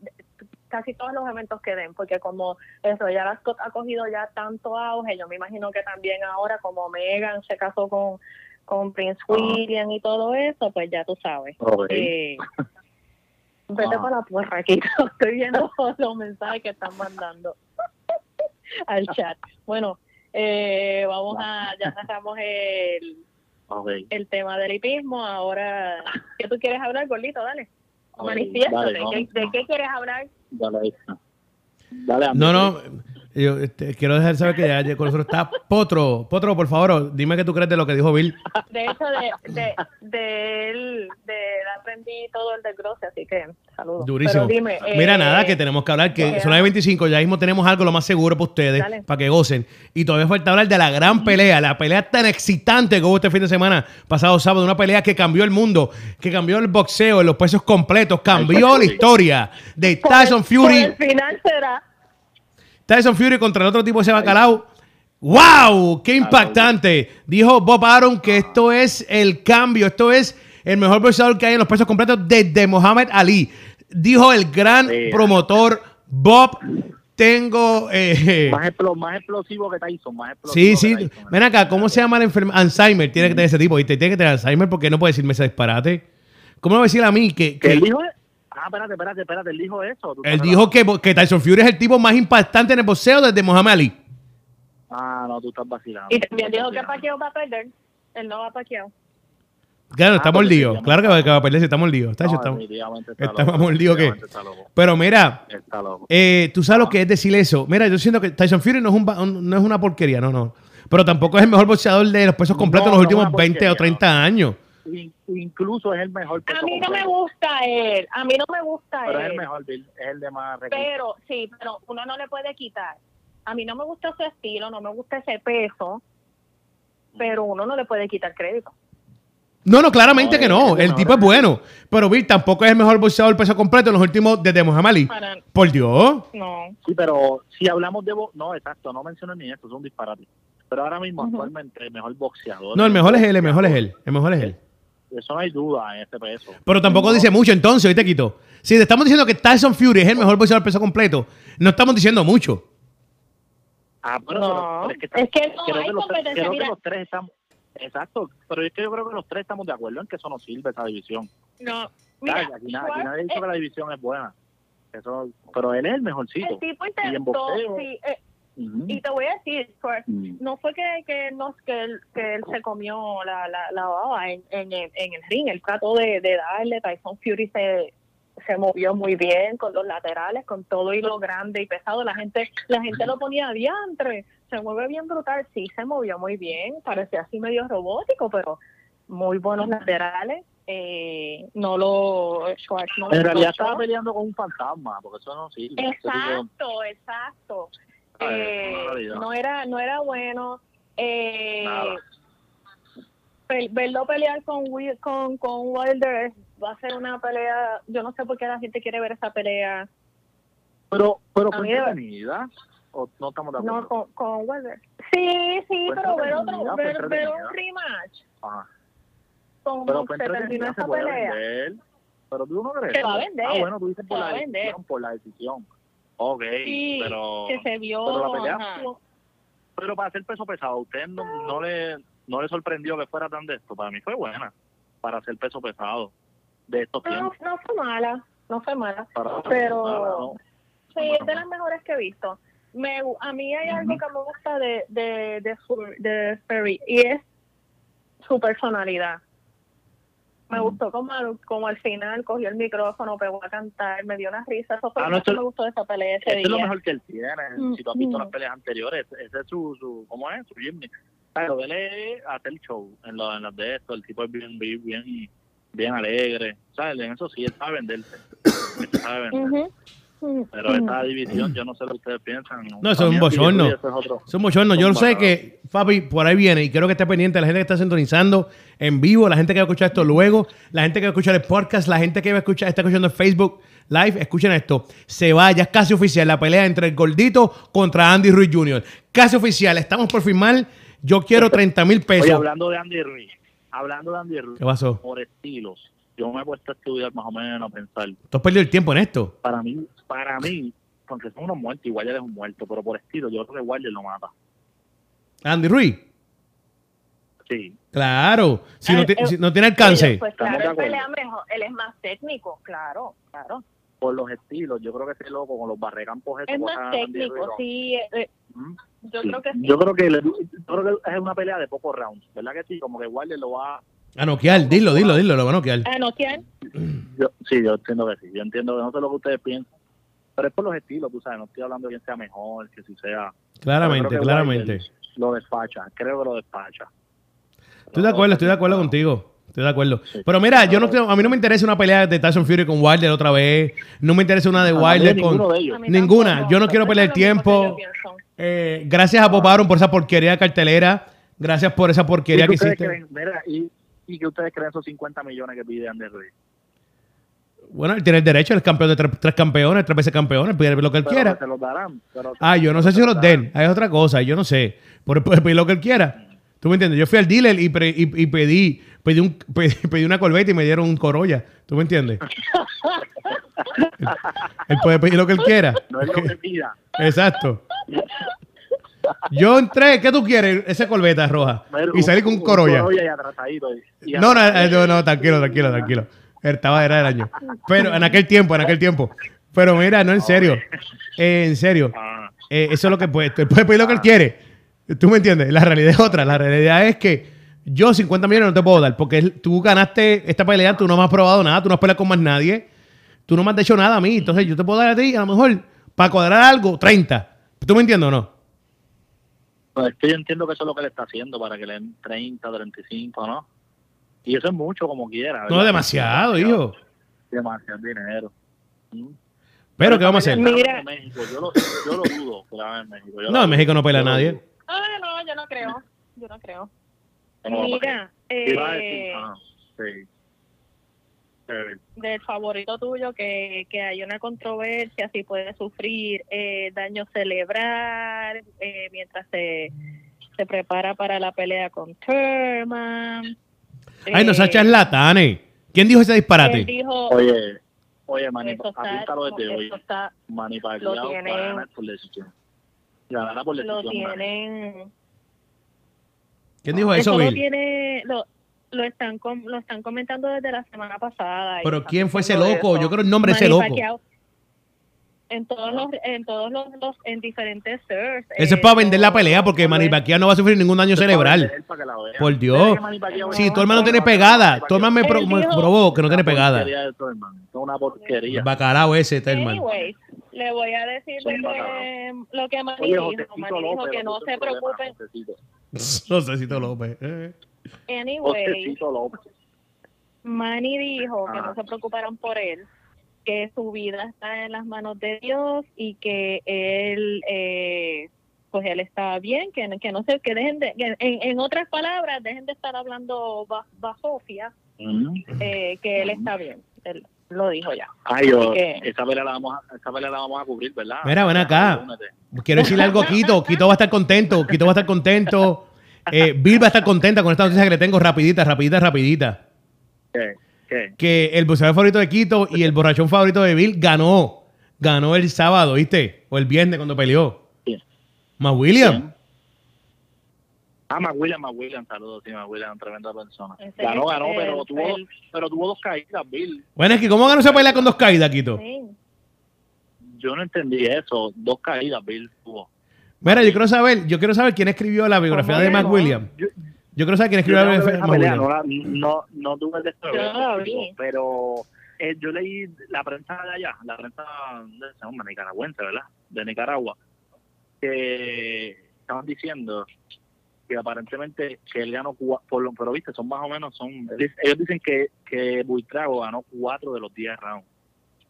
casi todos los eventos que den, porque como el Royal Ascot ha cogido ya tanto auge, yo me imagino que también ahora como Megan se casó con con Prince Ah. William y todo eso, pues ya tú sabes. Ok. Eh, vete Ah. para la porra, Kiko. Estoy viendo los mensajes que están mandando al chat. Bueno, eh, vamos a, ya cerramos el, el tema del hipismo. Ahora, ¿qué tú quieres hablar, gordito? Dale. Ok, Manifiéstate. dale, ¿Qué- vamos. ¿De qué quieres hablar? Dale. Dale, No, no. Yo este, quiero dejar saber que ya, con nosotros está Potro. Potro, por favor, dime qué tú crees de lo que dijo Bill. De hecho, de, de, de, él, de aprendí todo el desglose, así que saludos. Durísimo. Pero dime, Mira, eh, nada, que tenemos que hablar, que son las 25, ya mismo tenemos algo lo más seguro para ustedes, Dale. para que gocen. Y todavía falta hablar de la gran pelea, la pelea tan excitante que hubo este fin de semana, pasado sábado, una pelea que cambió el mundo, que cambió el boxeo en los pesos completos, cambió la historia de por Tyson el- Fury. por el final será. Tyson Fury contra el otro tipo ese bacalao. ¡Wow! ¡Qué impactante! Dijo Bob Arum que esto es el cambio, esto es el mejor boxeador que hay en los pesos completos desde Muhammad Ali. Dijo el gran Sí. promotor Bob. Tengo. eh, Más, más explosivo que Tyson, más sí, explosivo sí. que Tyson. Ven acá, ¿cómo se llama la enfermedad? Alzheimer. Tiene que tener ese tipo, ¿viste? Tiene que tener Alzheimer porque no puede decirme ese disparate. ¿Cómo me va a decir a mí que, ¿Que él dijo? Ah, espérate, espérate, espérate, él dijo eso. ¿Tú él dijo que, que Tyson Fury es el tipo más impactante en el boxeo desde Muhammad Ali? Ah, no, tú estás vacilando. Y también dijo que. Pacquiao va a perder. Él no va a Pacquiao. Claro, Ah, está porque mordido. se llama- Claro que va, que va a perder si está mordido. Está, No, está- definitivamente está está loco, más mordido que- definitivamente Está loco. Pero mira, Está loco. eh, tú sabes lo que es decir eso. Mira, yo siento que Tyson Fury no es, un, no es una porquería, no, no. Pero tampoco es el mejor boxeador de los pesos completos No, en los últimos una 20 o porquería, 30 años. In- incluso es el mejor. A mí no me gusta él. A mí no me gusta Pero es él. el mejor, Bill. Es el de más recursos. Pero sí, pero uno no le puede quitar. A mí no me gusta su estilo, no me gusta ese peso, pero uno no le puede quitar crédito. No, no, claramente No, que no. el El mejor. tipo es bueno. Pero Bill tampoco es el mejor boxeador del peso completo en los últimos desde Muhammad Ali. Para, Por Dios. no. Sí, pero si hablamos de... bo- No, exacto, no menciones ni esto, es un disparate. Pero ahora mismo, actualmente, el mejor boxeador... No, el mejor es él, el mejor es él. El mejor es él. Eso no hay duda en este peso. Pero tampoco No. dice mucho entonces, hoy te quito. Si te estamos diciendo que Tyson Fury es el mejor boxeador peso completo, no estamos diciendo mucho. Ah, pero, No, pero- pero es que no creo hay que los, tres- competencia, creo que mira. los tres estamos. Exacto, pero es que yo creo que los tres estamos de acuerdo en que eso no sirve, esa división. No, mira, Claro, aquí, nadie ha dicho eh, que la división es buena. Eso, pero él es el mejorcito. el tipo Y en intentó, boxeo. sí, eh, Y te voy a decir, Schwarz, Mm. no fue que, que, nos, que, él, que él se comió la, la, la baba en, en, el- en el ring, él trató de, de darle, Tyson Fury se, se movió muy bien con los laterales, con todo y lo grande y pesado, la gente la gente lo ponía diantre, se mueve bien brutal, sí, se movió muy bien, parecía así medio robótico, pero muy buenos laterales, eh, no lo, Schwarz no lo En realidad estaba peleando con un fantasma, porque eso no sirve. Exacto, exacto. Eh, no era no era bueno eh, pe- verlo pelear con con con Wilder va a ser una pelea yo no sé por qué la gente quiere ver esa pelea Pero, pero fue entretenida. ¿O no estamos de acuerdo? no con, con Wilder sí sí Fue pero ver otro ver, un rematch Ajá. como Pero fue se terminó entretenida, se esa puede pelea vender. Pero tú no crees. Se va a vender, Ah, bueno, tú dices por se la va a vender. decisión, por la decisión. Ok, sí pero... que se vio pero la pelea Pero para hacer peso pesado, ¿a usted no, no le no le sorprendió que fuera tan de esto? Para mí fue buena, para hacer peso pesado de estos no, tiempos. no fue mala no fue mala Para, pero- no, Sí, es de las mejores que he visto. Me, a mí hay algo que me gusta de, de, de, Fur- de Ferry y es su personalidad. Me gustó como, al- como al final cogió el micrófono, pegó a cantar, me dio una risa. Eso fue Ah, lo no, que esto- me gustó de esa pelea ese Ese es lo día. mejor que él tiene. Mm, Si tú has visto mm. las peleas anteriores, ese es su, su ¿cómo es? Su gimmick. Pero él es hacer show en, lo, en las de esto. El tipo es bien, bien, bien, alegre. ¿Sabes? En eso sí, él sabe venderse. Él sabe vender. Ujú. Ujú. Pero esta división, yo no sé lo que ustedes piensan. No, eso es un bochorno. es. Es un bochorno. Yo sé que, Fabi, por ahí viene y quiero que esté pendiente la gente que está sintonizando en vivo, la gente que va a escuchar esto luego, la gente que va a escuchar el podcast, la gente que va a escuchar, está escuchando el Facebook Live, escuchen esto. Se va, ya es casi oficial la pelea entre el gordito contra Andy Ruiz Jr. Casi oficial, estamos por firmar. Yo quiero 30 mil Oye, pesos. hablando de Andy Ruiz, hablando de Andy Ruiz, ¿Qué pasó? por estilos, yo me he puesto a estudiar más o menos, a pensar. Tú has perdido el tiempo en esto. Para mí, para mí, aunque son unos muertos, igual es un muerto, pero por estilo, yo creo que Wilder lo mata. Andy Ruiz. Sí. Claro. Si, no, Eh, eh, si no tiene alcance. Pues claro, él pelea mejor, él es más técnico, claro, claro. por los estilos, yo creo que ese loco con los barrecampos Es más técnico, Ruiz, sí. eh, ¿no? yo Sí. creo que sí. Yo creo que, le- yo creo que es una pelea de pocos rounds, ¿verdad que sí? Como que Wilder lo va... A noquear, dilo, dilo, dilo, lo va a noquear. Ah, no, ¿quién? Yo, sí, yo entiendo que sí, yo entiendo que no sé lo que ustedes piensan, pero es por los estilos, tú sabes, no estoy hablando de quién sea mejor, que si sea... Claramente, claramente. Wilder Lo despacha, creo que lo despacha. Estoy de acuerdo, estoy de acuerdo contigo. Estoy de acuerdo. Sí. Pero mira, yo no a mí no me interesa una pelea de Tyson Fury con Wilder otra vez. No me interesa una de A Wilder con. de ellos. A mí Ninguna. Yo no quiero perder tiempo. Eh, gracias a Bob Arum por esa porquería de cartelera. Gracias por esa porquería ¿Y que hiciste. creen? Mira, y, y que ustedes creen esos 50 millones que pide Andy Ruiz. Bueno, él tiene el derecho, él es campeón de tres, tres campeones, tres veces campeón, él pide lo que él Pero quiera. Se los darán. pero- Ah, yo no sé si se los den. Hay otra cosa, yo no sé. Por puede pedir lo que él quiera. ¿Tú me entiendes? Yo fui al dealer y, pre- y- y pedí, pedí, un, pedí, pedí una Corvette y me dieron un Corolla. ¿Tú me entiendes? él, él puede pedir lo que él quiera. No es lo que pida. Exacto. Yo entré, ¿qué tú quieres? Esa corbeta roja. Y salí con un Corolla. Corolla y atrasadito. y- y No, eh, no, no, tranquilo, tranquilo, tranquilo. Estaba era del año. Pero en aquel tiempo, en aquel tiempo. Pero mira, no, en serio. Eh, en serio. Ah, Eh, eso es lo que puede. Puede pedir lo que él quiere. ¿Tú me entiendes? La realidad es otra. La realidad es que yo 50 millones no te puedo dar porque tú ganaste esta pelea, tú no me has probado nada, tú no has peleado con más nadie, tú no me has hecho nada a mí. Entonces yo te puedo dar a ti, a lo mejor, para cuadrar algo, 30. ¿Tú me entiendes o no? Pues es que yo entiendo que eso es lo que le está haciendo para que le den 30, 35, ¿no? Y eso es mucho como quiera. No ¿verdad? es demasiado, hijo. Demasiado dinero. Mm. Pero, ¿qué vamos a hacer? Mira. En México, yo, lo, yo lo dudo hagan en México. Yo No, lo en México no pelea yo lo nadie. Ah, no, yo no creo. Yo no creo. No a. Mira, a eh, ah, sí. Eh, del favorito tuyo que, que hay una controversia, si puede sufrir eh, daño cerebral eh, mientras se, se prepara para la pelea con Thurman. Ay, no seas Eh, charlatanes. ¿Quién dijo ese Él disparate? dijo, Oye, oye, Manny, apúntalo desde hoy. está, Manny lo Pacquiao tienen- a ganar por decisión. Ganará por lo decisión. Manny. tienen, ¿Quién dijo eso, eso lo tiene, lo, lo están com- lo están comentando desde la semana pasada. Pero ¿quién fue ese loco? eso. Yo creo el nombre de ese loco. Pacquiao. En todos los, en todos los, los- en diferentes surfs. Eso eh, es para vender la lo- pelea porque Manny Pacquiao no va a sufrir ningún daño cerebral. Por Dios. Pacquiao Sí, es tu hermano una tiene pegada. Tu hermano me, pro- probó que no tiene pegada. Es una porquería. El bacalao ese, este hermano. Anyways, le voy a decir que, lo que Manny dijo. Manny dijo que no se es preocupen. Josecito. Josecito López. eh. López. Manny dijo que no se preocuparan por él, que su vida está en las manos de Dios y que él, eh, pues él está bien, que, que no sé, que dejen de, que en, en otras palabras, dejen de estar hablando ba- basofia, Mm. eh, que él está bien. Él lo dijo ya. Ay, yo, ¿Qué? esa pelea la vamos a, esa pelea la vamos a cubrir, ¿verdad? Mira, ven acá. Quiero decirle algo a Quito. Quito va a estar contento. Quito va a estar contento. Eh, Bill va a estar contenta con esta noticia que le tengo rapidita, rapidita, rapidita. ¿Qué? ¿Qué? Que el boxeador favorito de Quito y el borrachón favorito de Bill ganó. Ganó el sábado, ¿viste? O el viernes cuando peleó. Más William. Ah, McWilliam, McWilliam, saludos, sí, McWilliam, tremenda persona. Ese Ganó, ganó, el- pero tuvo, el- pero tuvo dos caídas, Bill. Bueno, es que ¿cómo ganó esa pelea con dos caídas, Quito? Sí. Yo no entendí eso, dos caídas, Bill tuvo. Mira, yo quiero saber, yo quiero saber quién escribió la biografía ¿Cómo de Mac no? William. Yo, Yo quiero saber quién escribió la biografía de Mac pelea, William. no, no, no tuve el deseo, pero eh, yo leí la prensa de allá, la prensa de hombre, nicaragüense, ¿verdad? De Nicaragua, que estaban diciendo que aparentemente que él ganó cua- por lo pero viste son más o menos son ellos dicen que que Buitrago ganó cuatro de los 10 rounds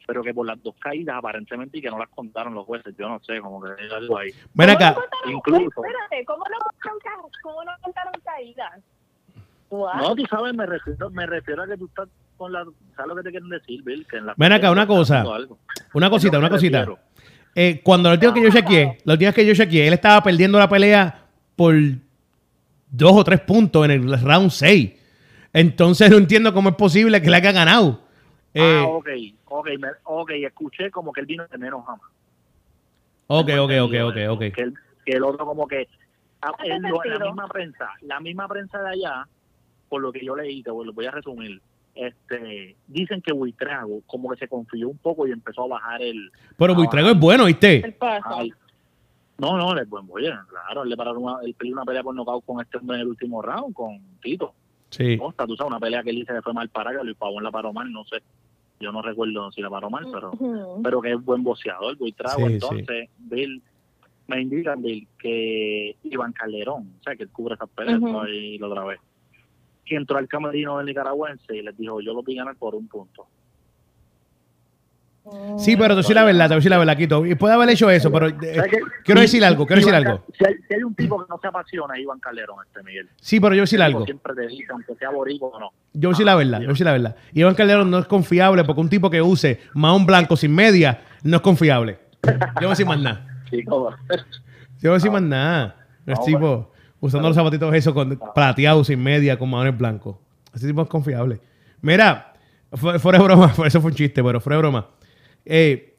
pero que por las dos caídas aparentemente y que no las contaron los jueces yo no sé como que hay algo ahí Ven ¿Cómo acá. no Incluso. Espérate, ¿cómo no contaron, ca- cómo no contaron caídas? No tú sabes me refiero me refiero a que tú estás con la sabes lo que te quieren decir Bill que en la Ven acá, una cosa. Una cosita, una cosita. Eh, cuando la última que yo chequeé, última vez que yo chequeé, él estaba perdiendo la pelea por dos o tres puntos en el round 6. Entonces no entiendo cómo es posible que le haya ganado. Eh, ah ok ok me, ok escuché como que él vino de menos jamás ok, ok, ok, ok, ok. que el, que el otro como que ah, la misma prensa la misma prensa de allá por lo que yo leí te voy- lo voy a resumir este dicen que Buitrago como que se confió un poco y empezó a bajar el Pero Buitrago es bueno, ¿viste? Ay, no no él es buen boyer claro él le pararon una, él peleó una pelea por nocaut con este hombre en el último round con Tito Sí. Costa tú sabes una pelea que él dice que fue mal para que Luis Pavón la paró mal no sé yo no recuerdo si la paró mal pero pero que es buen boxeador, Buitrago. Sí, Entonces, Bill, me indican, Bill, que Iván Calderón, o sea, que él cubre esas peleas, Ujú. ¿no? ahí lo grabé, que entró al camerino del nicaragüense y les dijo, yo lo vi ganar por un punto. Sí, pero te voy a decir la verdad, te voy a decir la verdad, Quito. Y puede haber hecho eso, pero eh, quiero decir algo, quiero decir algo. Si hay, si hay un tipo que no se apasiona, Iván Calderón, este Miguel. Sí, pero yo voy a decir algo. Siempre te dice, aunque sea boricua o no. Yo voy a decir la verdad, yo voy a decir la verdad. Iván Calderón no es confiable porque un tipo que use maón blanco sin media no es confiable. Yo voy a decir más nada. Yo no voy a decir más nada. El No, tipo usando los zapatitos esos con plateados sin media con maones blancos. Ese tipo es confiable. Mira, fue- fuera de broma, eso fue un chiste, pero fuera de broma. Eh,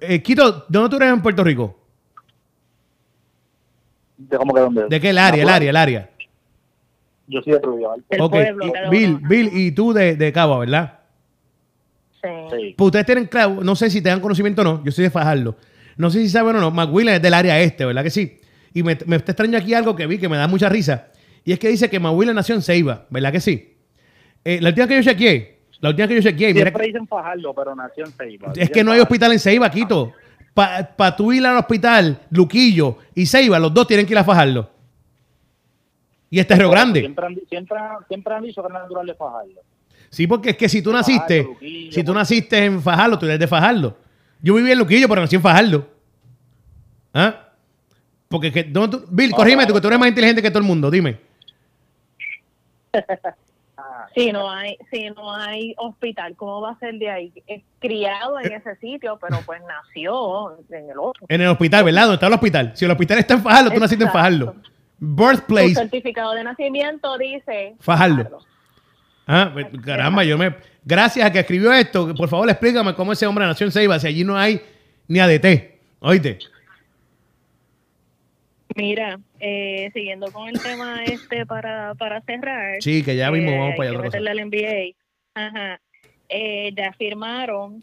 eh, Quito, ¿dónde tú eres en Puerto Rico? ¿De cómo que dónde? ¿De qué el área? El área, el área. Yo soy de Rubio. El Ok, pueblo, y- Bill. Bill y tú de, de Cabo, ¿verdad? Sí. Sí. Pues ustedes tienen claro, no sé si te dan conocimiento o no, yo soy de Fajardo. No sé si saben o no, McWilliam es del área este, ¿verdad que sí? Y me, me está extraño aquí algo que vi que me da mucha risa. Y es que dice que McWilliam nació en Ceiba, ¿verdad que sí? Eh, la última que yo chequeé, la última que yo chequeé, mira, Siempre dicen Fajardo, pero nació en Ceiba. es que no hay hospital en Ceiba, Quito. Para pa tú ir al hospital, Luquillo y Ceiba, los dos tienen que ir a Fajardo. Y este es Río Grande. Siempre han, siempre, siempre han dicho que es natural de Fajardo. Sí, porque es que si tú naciste, Luquillo, si tú naciste en Fajardo, tú eres de Fajardo. Yo viví en Luquillo, pero nací en Fajardo. ¿Ah? Porque que, ¿dónde tú- Bill, corrígeme tú, que tú eres más inteligente que todo el mundo, dime. Si no hay, si no hay hospital, ¿cómo va a ser de ahí? Es criado en ese sitio, pero pues nació en el otro. En el hospital, ¿verdad? ¿Dónde está el hospital? Si el hospital está en Fajardo, tú naciste en. Fajardo. Tu Birthplace, certificado de nacimiento dice Fajardo. Ah, pues, caramba, yo me. Gracias a que escribió esto, por favor explícame cómo ese hombre nació en Ceiba, si allí no hay ni ADT. Oíste. Mira, eh, siguiendo con el tema este para, para cerrar. Sí, que ya mismo eh, vamos para allá otra cosa. al NBA. Ajá. Eh, ya firmaron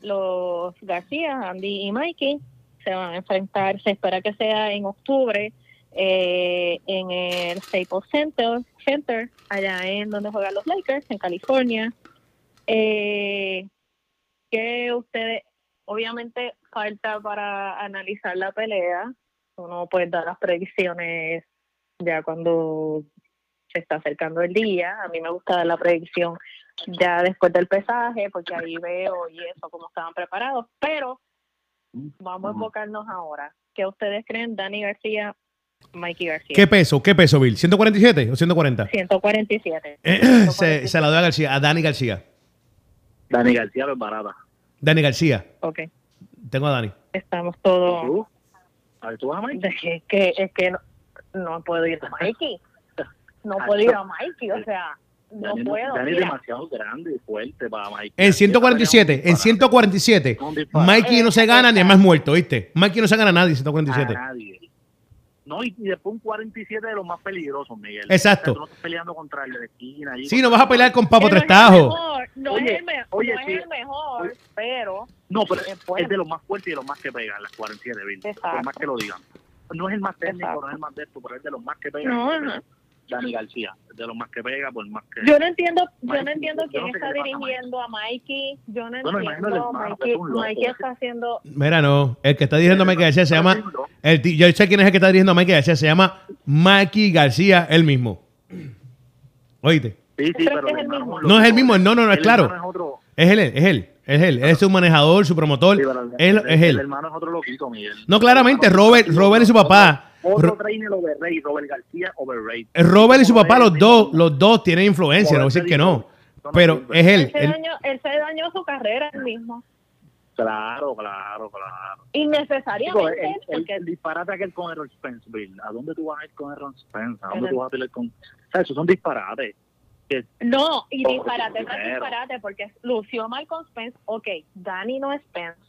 los García, Andy y Mikey. Se van a enfrentar, se espera que sea en octubre, eh, en el Staples Center, Center, allá en donde juegan los Lakers, en California. Eh, que ustedes, obviamente, falta para analizar la pelea. Uno puede dar las predicciones ya cuando se está acercando el día. A mí me gusta dar la predicción ya después del pesaje, porque ahí veo y eso, cómo estaban preparados. Pero vamos a enfocarnos ahora. ¿Qué ustedes creen, Dani García, Mikey García? ¿Qué peso? ¿Qué peso, Bill? ¿147 o 140? 147. se, se la doy a García, a Dani García. Dani García es barata. Dani García. Ok, Tengo a Dani. estamos todos... A ver, ¿tú vas a Mike? Es que, es que no, no puedo ir a Mikey. No puedo ir a Mikey, o sea, no Dani, puedo. Dani es demasiado grande y fuerte para Mike. En 147, en 147, Un disparate. Mikey no se gana ni es más muerto, ¿viste? Mikey no se gana a nadie en 147. A nadie. No, y, y después un 47 de los más peligrosos, Miguel. Exacto. O sea, tú no estás peleando contra el de la esquina. allí, Sí, no vas a pelear con Papo Que no es el Trestajo. mejor, No, Oye, es, el, me- oye, no sí. es el mejor, pero No, pero Es de los más fuertes y de los más que pegan, las 47, Bill. Exacto. Por más que lo digan. No es el más técnico, Exacto. no es el más de esto, pero es de los más que pegan. No, ajá. Dani García, es de los más que pega, por más que... yo no entiendo, yo no entiendo quién no sé está dirigiendo a Mikey. Yo no Bueno, entiendo. Mikey, es loco. Mikey está haciendo. Mira, no. El que está dirigiendo a Mikey García se llama. El, yo sé quién es el que está dirigiendo a Mikey García. Se llama Mikey García, él mismo. Oíste. Sí, sí, ¿Crees pero es el mismo? No es el mismo, no, no, no, es claro. es otro... Es él, es él, es él. Es su manejador, su promotor. sí, el- Él, el- es hermano es otro loquito, Miguel. No, claramente, es Robert, Robert y su papá. Otro Ro- trainer overrated, Robert García overrated. Robert y su papá, los dos, los dos tienen influencia, no voy a decir que no. Pero es él. Él se, dañó, él se dañó su carrera él mismo. Claro, claro, claro. Innecesariamente. el, el, porque el disparate aquel con Aaron Spence, Bill. ¿A dónde tú vas a ir con Aaron Spence? ¿A dónde tú vas a pelear con...? O sea, esos son disparates. No, y Oh, disparate, no es primero. disparate, porque lució mal con Spence. Ok, Dani no es Spence.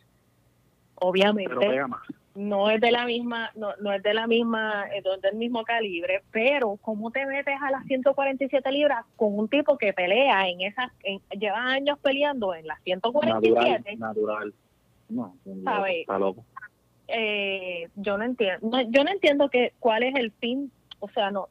Obviamente. pero pega más. No es de la misma, no, no es de la misma, eh, no es del mismo calibre, pero ¿cómo te metes a las 147 libras con un tipo que pelea en esas, en- lleva años peleando en las Natural, 147? natural. No, un loco, ¿Sabe? está loco. Eh, yo no entiendo, no, yo no entiendo que cuál es el fin, o sea, no,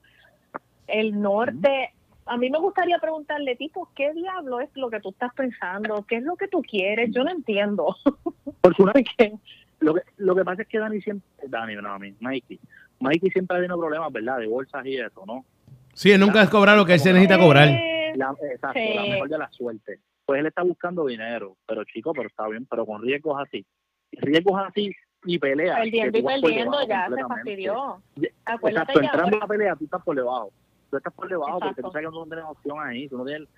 el norte. A mí me gustaría preguntarle, tipo, ¿qué diablo es lo que tú estás pensando? ¿Qué es lo que tú quieres? Yo no entiendo. Porque lo que, lo que pasa es que Dani siempre... Dani, no, a mí, Mikey. Mikey siempre ha tenido problemas, ¿verdad? De bolsas y eso, ¿no? Sí, él nunca es cobrar lo que él se necesita cobrar. La, exacto, Sí. la mejor de la suerte. Pues él está buscando dinero, pero chico, pero está bien, pero con riesgos así. Riesgos así y peleas. perdiendo y perdiendo ya se fastidió. Acuérdate Exacto, que entrando a la pelea, tú estás por debajo. Tú estás por debajo porque tú sabes que no tienes opción ahí. Tú no tienes...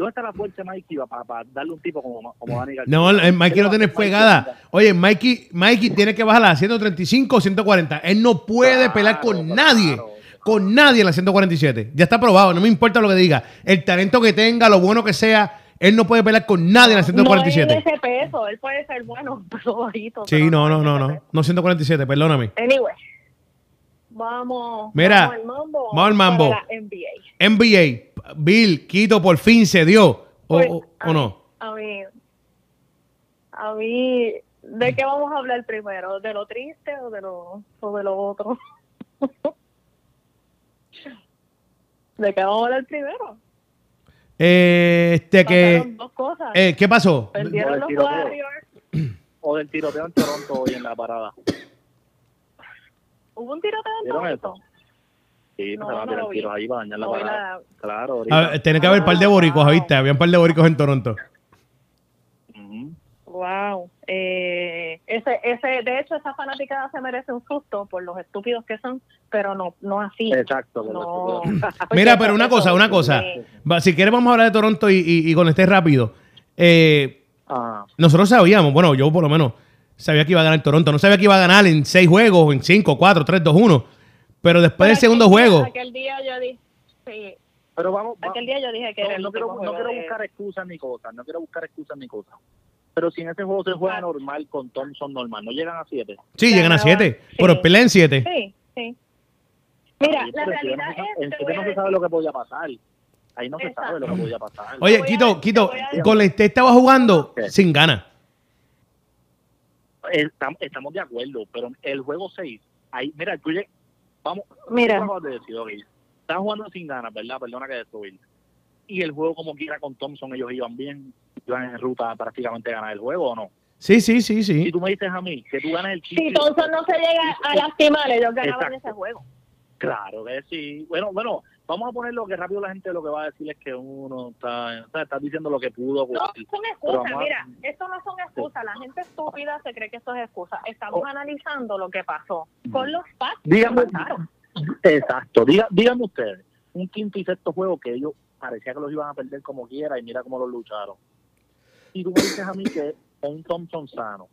¿Dónde está la fuerza de Mikey para, para darle un tipo como, como Dani García? No, el Mikey no tiene fregada. Oye, Mikey, Mikey tiene que bajar a 135 o 140. Él no puede Claro, pelear con claro, nadie. claro. Con nadie en la 147. Ya está probado, no me importa lo que diga. El talento que tenga, lo bueno que sea, él no puede pelear con nadie en la No 147. es ese peso, él puede ser bueno, pero bajito. Sí, pero no, no, no, no. No 147, perdóname. Anyway, vamos, Mira, vamos al mambo. vamos al mambo. para la NBA. NBA, Bill, Quito por fin se dio. ¿O, Pues, o- a o mí- no? A mí, a mí, ¿de qué vamos a hablar primero? ¿De lo triste o de lo, o de lo otro? ¿De qué vamos a hablar primero? Eh, este Pasaron que. dos cosas. eh, ¿Qué pasó? Perdieron los. Warriors. O del tiroteo en Toronto hoy en la parada. ¿Hubo un tiroteo en ¿Vieron Toronto? Sí, No, se van a no tirar lo vi. tiros ahí para dañar la No vi parada. la- Claro, A ahorita. ver, tiene que haber un par de boricos, ¿viste? Había un par de boricos en Toronto. Wow. Eh, ese, ese, de hecho, esa fanaticada se merece un susto por los estúpidos que son, pero no, no así. Exacto. No. eso. Mira, pero una eso- cosa, una cosa. Sí. Si quieres, vamos a hablar de Toronto y, y, y con este rápido. Eh, Ah, nosotros sabíamos, bueno, yo por lo menos sabía que iba a ganar Toronto. No sabía que iba a ganar en seis juegos, en cinco, cuatro, tres, dos, uno. Pero después del segundo día- juego, Aquel día yo dije, sí, Pero vamos, va- Aquel día yo dije que no, era el no quiero, último no juego quiero de- buscar excusas ni cosas, no quiero buscar excusas ni cosas. Pero si en ese juego se juega Ah. normal con Thompson normal, no llegan a 7. Sí, llegan a 7, sí. pero pelean 7. Sí, sí. Mira, la realidad es... En te 7 voy a no se sabe lo que podía pasar. Ahí no se sabe lo que podía pasar. Oye, Quito, Quito, voy a decir- Golden State estaba jugando ¿Qué? sin ganas. Estamos, estamos de acuerdo, pero el juego 6, ahí, mira, tú vamos, Mira. tú de decir, jugando sin ganas, ¿verdad? Perdona que destruir. Y el juego como quiera con Thompson, ellos iban bien, iban en ruta prácticamente a ganar el juego, ¿o no? Sí, sí, sí, Si sí. tú me dices a mí que tú ganas el Si título, Thompson no se llega a lastimar, ellos ganaban Exacto. ese juego. Claro que sí. Bueno, bueno, vamos a poner lo que rápido la gente lo que va a decir es que uno está, está diciendo lo que pudo. No ocurrir. son Pero excusas, mira, esto no son excusas. La gente estúpida se cree que esto es excusa. Estamos Oh. analizando lo que pasó con los Dígame, pasaron. exacto, Diga, díganme ustedes, un quinto y sexto juego que ellos parecía que los iban a perder como quiera y mira cómo los lucharon. Y tú me dices a mí que con un Thompson sano,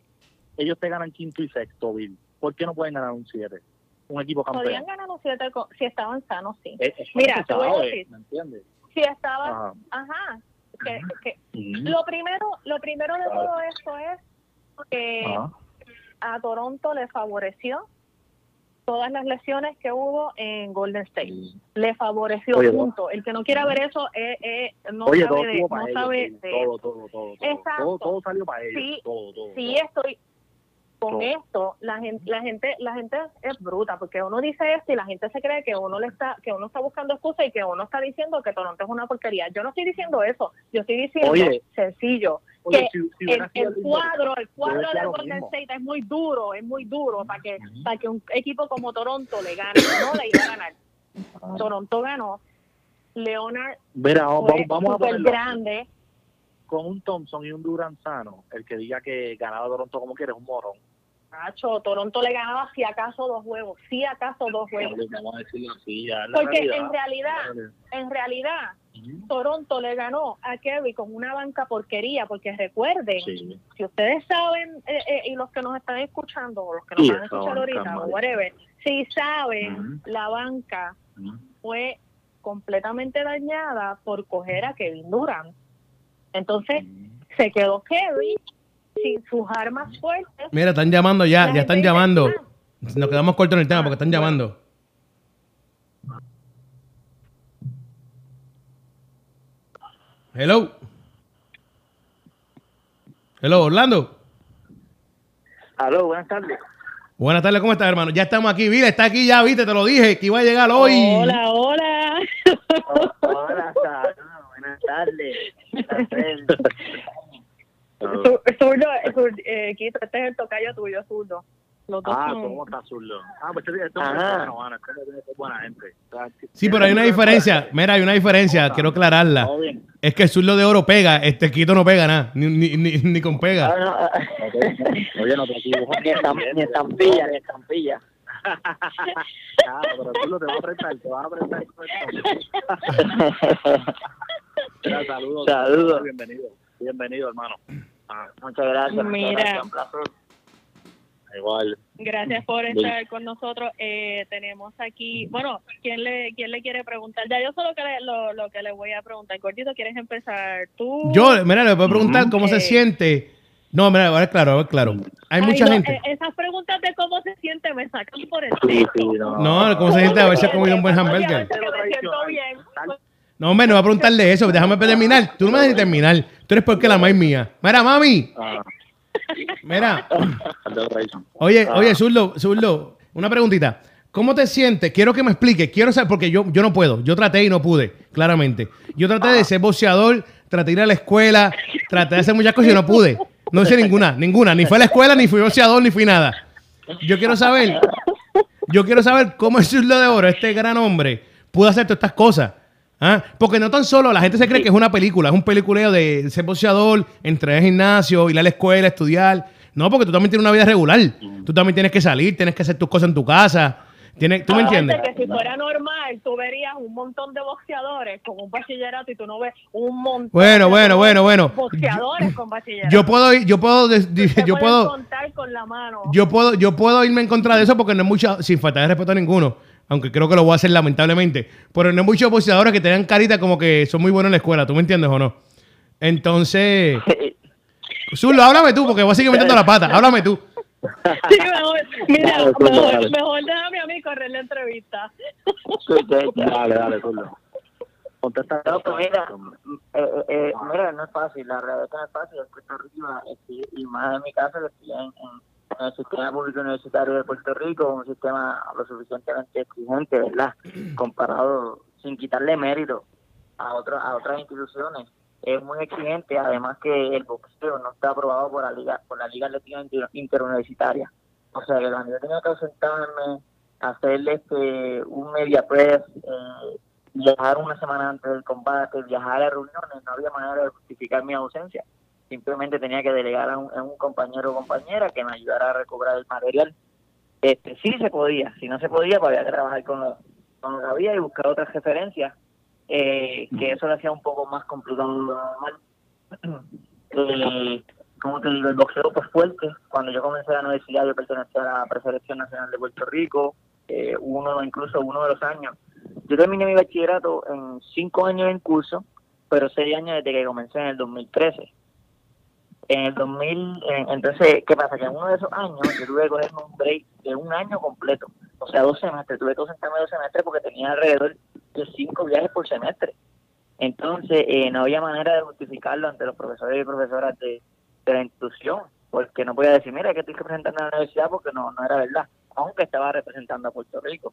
ellos te ganan quinto y sexto, Bill. ¿Por qué no pueden ganar un siete? Un equipo campeón. Podían ganar un 7 si estaban sanos, sí. Eh, eso Mira, decir. ¿Me entiendes? Si estaban, Ajá. ajá. Que, que- Ujú. lo primero, lo primero de todo esto es que a Toronto le favoreció todas las lesiones que hubo en Golden State. Le favoreció Oye, punto. El que no quiera ver eso eh, eh, no Oye, sabe todo de, no ellos. sabe sí, de todo, todo, todo, todo, Exacto. todo. Todo salió para ellos. Sí, todo, todo. sí estoy con esto la gente la gente la gente es bruta porque uno dice esto y la gente se cree que uno le está que uno está buscando excusa y que uno está diciendo que Toronto es una porquería. Yo no estoy diciendo eso yo estoy diciendo Oye. sencillo Oye, que si- si el, el cuadro el cuadro de Golden. State es muy duro es muy duro para que para que un equipo como Toronto le gane no le iba a ganar. Toronto ganó. Leonard Mira, vamos, fue vamos a súper ponerlo grande con un Thompson y un Durant sano. El que diga que ganaba Toronto como quiere es un morón. Nacho, Toronto le ganaba si acaso dos juegos si acaso dos juegos Vamos a decirlo así. ya Porque realidad. en realidad, en realidad, Toronto le ganó a Kerry con una banca porquería, porque recuerden, Sí. si ustedes saben, eh, eh, y los que nos están escuchando, o los que nos Sí, van a escuchar ahorita, o whatever, si saben, la banca fue completamente dañada por coger a Kevin Durant. Entonces, se quedó Kerry sin sus armas fuertes. Mira, están llamando ya, ya están llamando. "Ah, Nos quedamos cortos en el tema porque están llamando. Hello. Hello, Orlando. Aló, buenas tardes. Buenas tardes, ¿cómo estás, hermano? Ya estamos aquí, mira, está aquí ya, viste, te lo dije, que iba a llegar hoy. Hola, hola. Hola, Zu- Zurdo, Zur- eh, Quito, este es el tocayo tuyo, zurdo. Ah, son- ¿cómo está Zurdo? Ah, pues este este es debe ser buena gente. Sí, pero hay una diferencia. Mira, hay una diferencia, quiero aclararla. Es que el zurdo de oro pega, este Quito no pega nada, ni, ni, ni, ni con pega. Ah, no, ah, Oye, no te ni, estam- ni estampilla, ni estampilla. Ah, pero Zurdo te va a prestar, te va a prestar. Mira, saludos. Saludos. Bienvenido. Bienvenido, hermano. Ah, Muchas gracias. muchas Mira. gracias, un placer. igual. Gracias por estar con nosotros. Eh, tenemos aquí, bueno, ¿quién le, quién le quiere preguntar? Ya yo solo que le, lo, lo que le voy a preguntar. Cortito, ¿quieres empezar tú? Yo, mira, le voy a preguntar cómo se Eh. siente. No, mira, a ver, claro, a ver, claro. Hay Ay, mucha no, gente. eh, esas preguntas de cómo se siente me sacan por el Sí, techo. sí, no. No, cómo se siente haberse Oye, comido un buen hamburger. a veces que me siento bien. No, hombre, no voy a preguntarle eso, déjame terminar. Tú no me dejas ni terminar. Tú eres porque la más mía. Mira, mami, Ah, mira. Oye, Ah. oye, Zurdo, Zurdo, una preguntita. ¿Cómo te sientes? Quiero que me expliques. Quiero saber, porque yo, yo no puedo. Yo traté y no pude, claramente. Yo traté de ser boxeador, traté de ir a la escuela, traté de hacer muchas cosas y no pude. No hice ninguna, ninguna. Ni fue a la escuela, ni fui boxeador, ni fui nada. Yo quiero saber, yo quiero saber cómo el Zurdo de Oro, este gran hombre, pudo hacer todas estas cosas. ¿Ah? Porque no tan solo la gente se cree que es una película, es un peliculeo de ser boxeador, entrar al gimnasio, ir a la escuela, estudiar. No, porque tú también tienes una vida regular. Tú también tienes que salir, tienes que hacer tus cosas en tu casa. Tienes, ¿Tú me entiendes? que si fuera normal, tú verías un montón de boxeadores con un bachillerato y tú no ves un montón Bueno, de bueno, bueno, bueno. boxeadores con bachillerato. Yo puedo ir, yo puedo, yo puedo, contar con la mano. yo puedo, yo puedo irme en contra de eso porque no es mucha, sin falta de respeto a ninguno. Aunque creo que lo voy a hacer lamentablemente. Pero no hay muchos boxeadores que tengan carita como que son muy buenos en la escuela. ¿Tú me entiendes o no? Entonces... Zurdo, háblame tú, porque voy a seguir metiendo la pata. Háblame tú. Sí, mejor, mira, Dale, mejor, dale. mejor déjame a mí correr la entrevista. Dale, dale, pues mira, eh, eh, mira, no es fácil, la realidad es no es fácil. En Puerto este, y más en mi caso, que estoy en, en- en el sistema público universitario de Puerto Rico, un sistema lo suficientemente exigente, ¿verdad? Comparado, sin quitarle mérito a, otras a otras instituciones. Es muy exigente, además que el boxeo no está aprobado por la Liga por la Liga Atlética Inter- Interuniversitaria. O sea, que cuando yo tenía que ausentarme, hacerle este, un media press, eh, viajar una semana antes del combate, viajar a reuniones, no había manera de justificar mi ausencia. Simplemente tenía que delegar a un, a un compañero o compañera que me ayudara a recobrar el material. Este, sí se podía, si no se podía, pues había que trabajar con lo, con lo que había y buscar otras referencias, eh, que eso lo hacía un poco más complicado de lo normal. Eh, como te digo, el boxeo fue fuerte. Cuando yo comencé la universidad, yo pertenecía a la Preselección Nacional de Puerto Rico, eh, uno, incluso uno de los años. Yo terminé mi bachillerato en cinco años en curso, pero seis años desde que comencé en el 2013. En el 2000, en- entonces, ¿qué pasa? Que en uno de esos años yo tuve que cogerme un break de un año completo, o sea, dos semestres. Tuve que ausentarme dos semestres porque tenía alrededor de cinco viajes por semestre. Entonces, eh, no había manera de justificarlo ante los profesores y profesoras de, la institución, porque no podía decir, mira, que estoy representando a la universidad porque no, no era verdad, aunque estaba representando a Puerto Rico,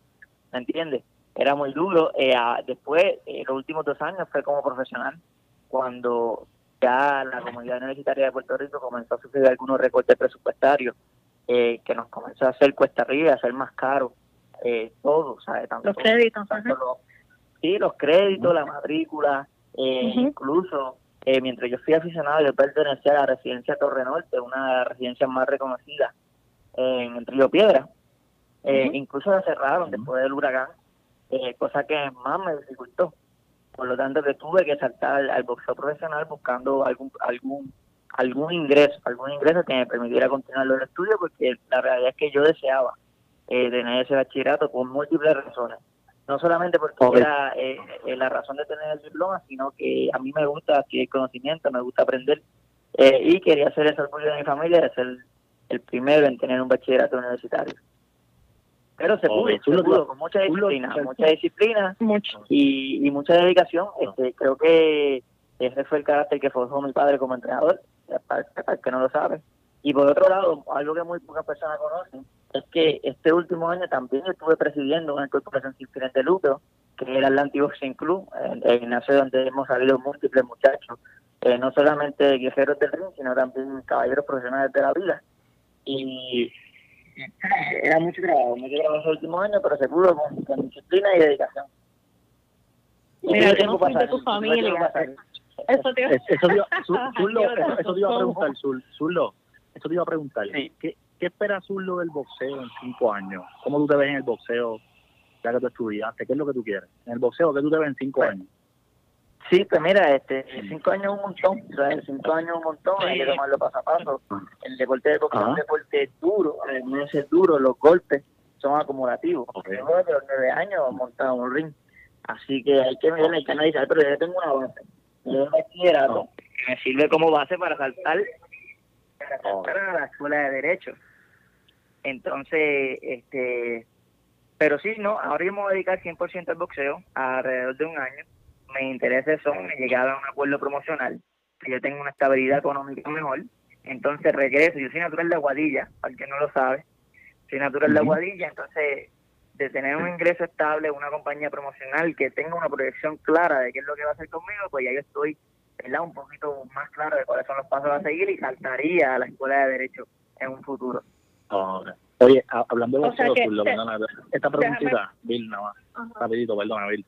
¿me entiendes? Era muy duro. Eh, después, eh, los últimos dos años fue como profesional, cuando ya la comunidad universitaria de Puerto Rico comenzó a sufrir algunos recortes presupuestarios, eh, que nos comenzó a hacer cuesta arriba, a hacer más caro eh, todo, ¿sabes? Tanto, Los créditos, tanto ajá. los- sí, los créditos, la matrícula, eh, incluso eh, mientras yo fui aficionado, yo pertenecía a la residencia Torre Norte, una de las residencias más reconocidas en Río Piedra. Eh, Ujú. Incluso la cerraron después del huracán, eh, cosa que más me dificultó. Por lo tanto, que tuve que saltar al, boxeo profesional buscando algún algún algún ingreso, algún ingreso que me permitiera continuar los estudios, porque la realidad es que yo deseaba eh, tener ese bachillerato por múltiples razones. No solamente porque era eh, eh, la razón de tener el diploma, sino que a mí me gusta adquirir conocimiento, me gusta aprender eh, y quería hacer ese orgullo de mi familia de ser el primero en tener un bachillerato universitario. Pero se pudo, se pudo, con mucha disciplina, mucha disciplina Mucho. y, y mucha dedicación. Este, creo que ese fue el carácter que forjó mi padre como entrenador, para, para el que no lo sabe. Y por otro lado, algo que muy pocas personas conocen, es que este último año también estuve presidiendo una corporación sin fines de lucro, que era el Atlantic Boxing Club, el, el gimnasio donde hemos salido múltiples muchachos, eh, no solamente guerreros del ring, sino también caballeros profesionales de la vida. Y era mucho trabajo, mucho trabajo ese último año, pero se pudo con, con disciplina y dedicación. Y Mira, yo no soy de tu familia. Eso te iba a preguntar, Zurdo, eso te iba a preguntar. Sí. ¿Qué, ¿Qué espera Zurdo del boxeo en cinco años? ¿Cómo tú te ves en el boxeo ya que tú estudiaste? ¿Qué es lo que tú quieres? En el boxeo, ¿qué tú te ves en cinco Pues, años? Sí, pues mira, este, cinco años es un montón, cinco años es un montón, hay que tomarlo paso a paso. El deporte de boxeo es un Ajá. deporte duro, además de ser duro, los golpes son acumulativos. Ok. Yo desde los nueve años montado un ring, así que hay que mirar, hay que analizar, pero yo tengo una base. Yo me bachillerato que me sirve como base para saltar, para saltar a la escuela de Derecho. Entonces, este, pero sí, no, ahora yo me voy a dedicar 100% al boxeo, alrededor de un año. Mis intereses son llegar a un acuerdo promocional, que yo tenga una estabilidad económica mejor. Entonces regreso, yo soy natural de Aguadilla, para el que no lo sabe, soy natural de. Aguadilla, entonces de tener un ingreso estable, una compañía promocional que tenga una proyección clara de qué es lo que va a hacer conmigo, pues ya yo estoy ¿verdad? un poquito más claro de cuáles son los pasos a seguir y saltaría a la escuela de Derecho en un futuro. Oye, hablando de O sea boxeo, que Zurdo, te- perdona, esta preguntita, Bill, nada más, rapidito, perdona, Bill.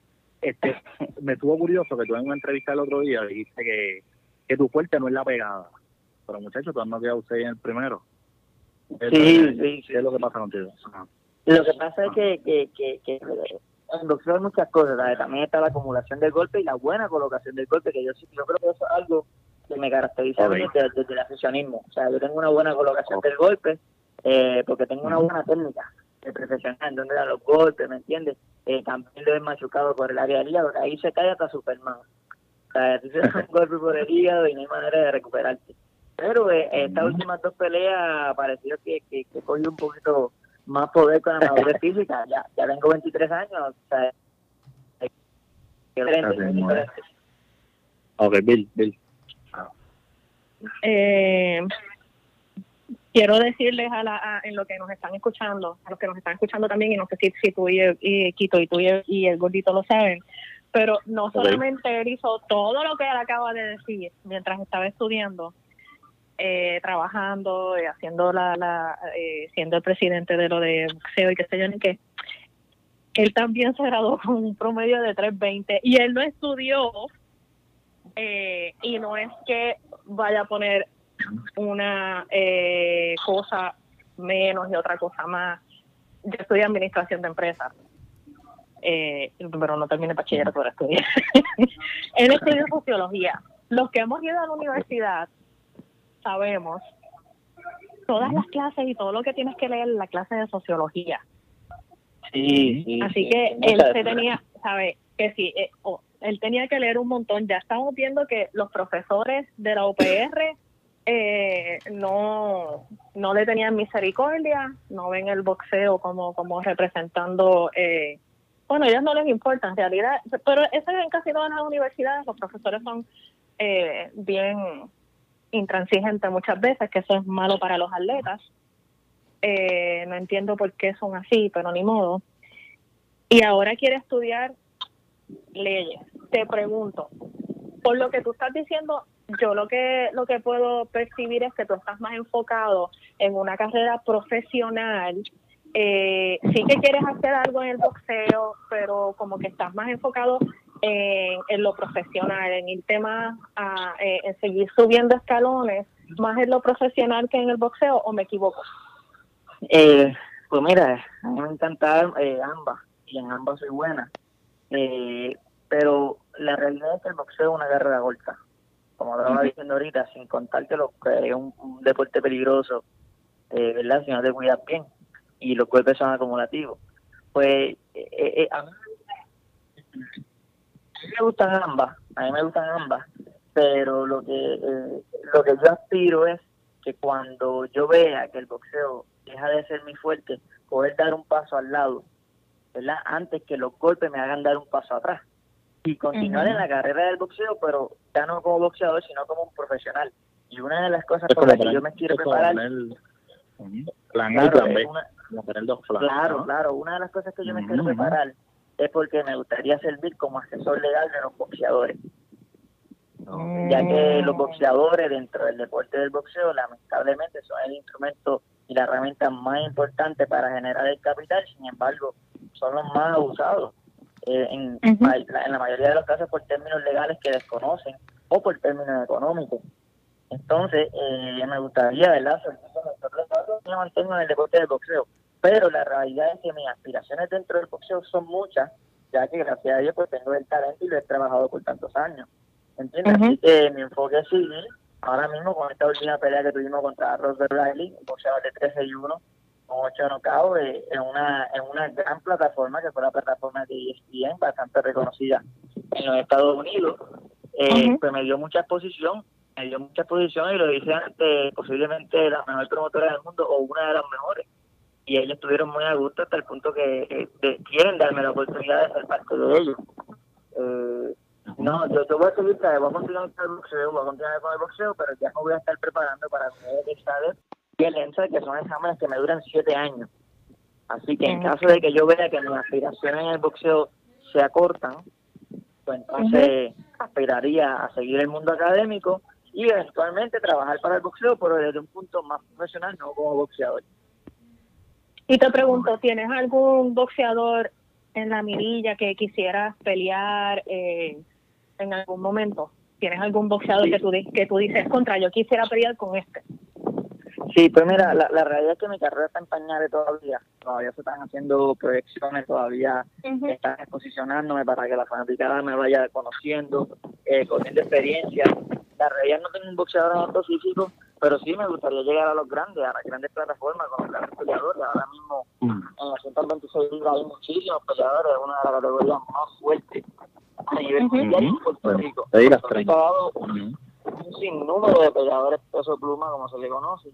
Este, me estuvo curioso que tú en una entrevista el otro día dijiste que, que tu fuerte no es la pegada. Pero muchachos, tú no quedado usted en el primero. Sí, sí, sí. ¿Qué es lo que pasa contigo? Ajá. Lo que pasa es que, que, que, que en boxeo hay muchas cosas, ¿sabes? también está la acumulación del golpe y la buena colocación del golpe, que yo, sí- yo creo que eso es algo que me caracteriza desde, desde el aficionismo. O sea, yo tengo una buena colocación del golpe eh, porque tengo una buena técnica. El profesional, donde da los golpes, ¿me entiendes? Eh, también lo he machucado por el área del hígado, ahí se cae hasta Superman. O sea, si se da un golpe por el hígado y no hay manera de recuperarte. Pero eh, estas últimas dos peleas pareció que, que, que cogí un poquito más poder con la madurez física. Ya, ya tengo 23 años, o sea, es diferente, es diferente. Ok, Bill, Bill. Eh, quiero decirles a la, a- en lo que nos están escuchando, a los que nos están escuchando también, y no sé si, si tú y, el- y Quito y tú y el, y el gordito lo saben, pero no solamente él hizo todo lo que él acaba de decir mientras estaba estudiando, eh, trabajando, eh, haciendo la, la eh, siendo el presidente de lo de boxeo y qué sé yo ni qué. Él también se graduó con un promedio de 320 y él no estudió eh, y no es que vaya a poner una eh, cosa menos y otra cosa más. Yo estudié administración de empresas, eh, pero no terminé bachillerato para estudiar. Él estudió sociología. Los que hemos ido a la universidad sabemos todas las clases y todo lo que tienes que leer en la clase de sociología. Sí, sí. Así sí, que él se tenía, sabe, que sí, eh, oh, él tenía que leer un montón. Ya estamos viendo que los profesores de la UPR eh, no, no le tenían misericordia, no ven el boxeo como, como representando, eh, bueno, a ellos no les importa en realidad, pero eso es en casi todas las universidades, los profesores son eh, bien intransigentes muchas veces, que eso es malo para los atletas. Eh, no entiendo por qué son así, pero ni modo. Y ahora quiere estudiar leyes. Te pregunto, por lo que tú estás diciendo, yo lo que lo que puedo percibir es que tú estás más enfocado en una carrera profesional. Eh, sí que quieres hacer algo en el boxeo, pero como que estás más enfocado en, lo profesional, en ir más eh, en seguir subiendo escalones, más en lo profesional que en el boxeo, o me equivoco. Eh, pues mira, a mí me eh, ambas y en ambas soy buena. Eh, pero la realidad es que el boxeo es una carrera corta. Como estaba diciendo ahorita, sin contar que, lo, que es un, un deporte peligroso, eh, ¿verdad? Si no te cuidas bien y los golpes son acumulativos. Pues eh, eh, a, mí, a mí me gustan ambas, a mí me gustan ambas, pero lo que, eh, lo que yo aspiro es que cuando yo vea que el boxeo deja de ser mi fuerte, poder dar un paso al lado, ¿verdad? Antes que los golpes me hagan dar un paso atrás. Y continuar Ujú. en la carrera del boxeo, pero ya no como boxeador, sino como un profesional. Y una de las cosas por las que yo me quiero preparar, ujú, plan A claro, B, una- dos planes. Claro, ¿no? claro. Una de las cosas que yo me quiero preparar es porque me gustaría servir como asesor legal de los boxeadores, ya que los boxeadores dentro del deporte del boxeo lamentablemente son el instrumento y la herramienta más importante para generar el capital, sin embargo, son los más abusados eh, en, la mayoría de los casos por términos legales que desconocen o por términos económicos. Entonces, eh, me gustaría, ¿verdad? legal, me mantengo en el deporte del boxeo, pero la realidad es que mis aspiraciones dentro del boxeo son muchas, ya que gracias a Dios pues tengo el talento y lo he trabajado por tantos años. ¿Entiendes? Así que mi enfoque es seguir ahora mismo con esta última pelea que tuvimos contra Robert Riley, boxeador de 13 y 1, con 8 knockouts, eh, en, una, en una gran plataforma que fue la plataforma de ESPN, bastante reconocida en los Estados Unidos. Eh. Pues me dio mucha exposición, me dio mucha exposición y lo hice ante posiblemente la mejor promotora del mundo o una de las mejores. Y ellos estuvieron muy a gusto hasta el punto que eh, de- quieren darme la oportunidad de ser parte de ellos. Eh, no, yo, yo voy a seguir, voy a continuar con el boxeo, voy a continuar con el boxeo, pero ya me voy a estar preparando para el examen y el ENSA, que son exámenes que me duran siete años. Así que en Ujú. caso de que yo vea que mis aspiraciones en el boxeo se acortan, pues entonces aspiraría a seguir el mundo académico y eventualmente trabajar para el boxeo, pero desde un punto más profesional, no como boxeador. Y te pregunto, ¿tienes algún boxeador en la mirilla que quisieras pelear eh, en algún momento? ¿Tienes algún boxeador Sí. que, tú, que tú dices, contra, yo quisiera pelear con este? Sí, pues mira, la, la realidad es que mi carrera está en pañales todavía. Todavía se están haciendo proyecciones, todavía están exposicionándome para que la fanaticada me vaya conociendo, eh, cogiendo experiencia. La realidad no tengo un boxeador en específico, pero sí me gustaría llegar a los grandes, a las grandes plataformas con los grandes peleadores. Ahora mismo Mm. en las 126 libras hay muchísimos peleadores, es una de las categorías más fuertes a nivel Ujú. mundial en Puerto Rico. Ahí las Puerto 30. Rico ha dado Ujú. un sinnúmero de peleadores peso pluma, como se le conoce.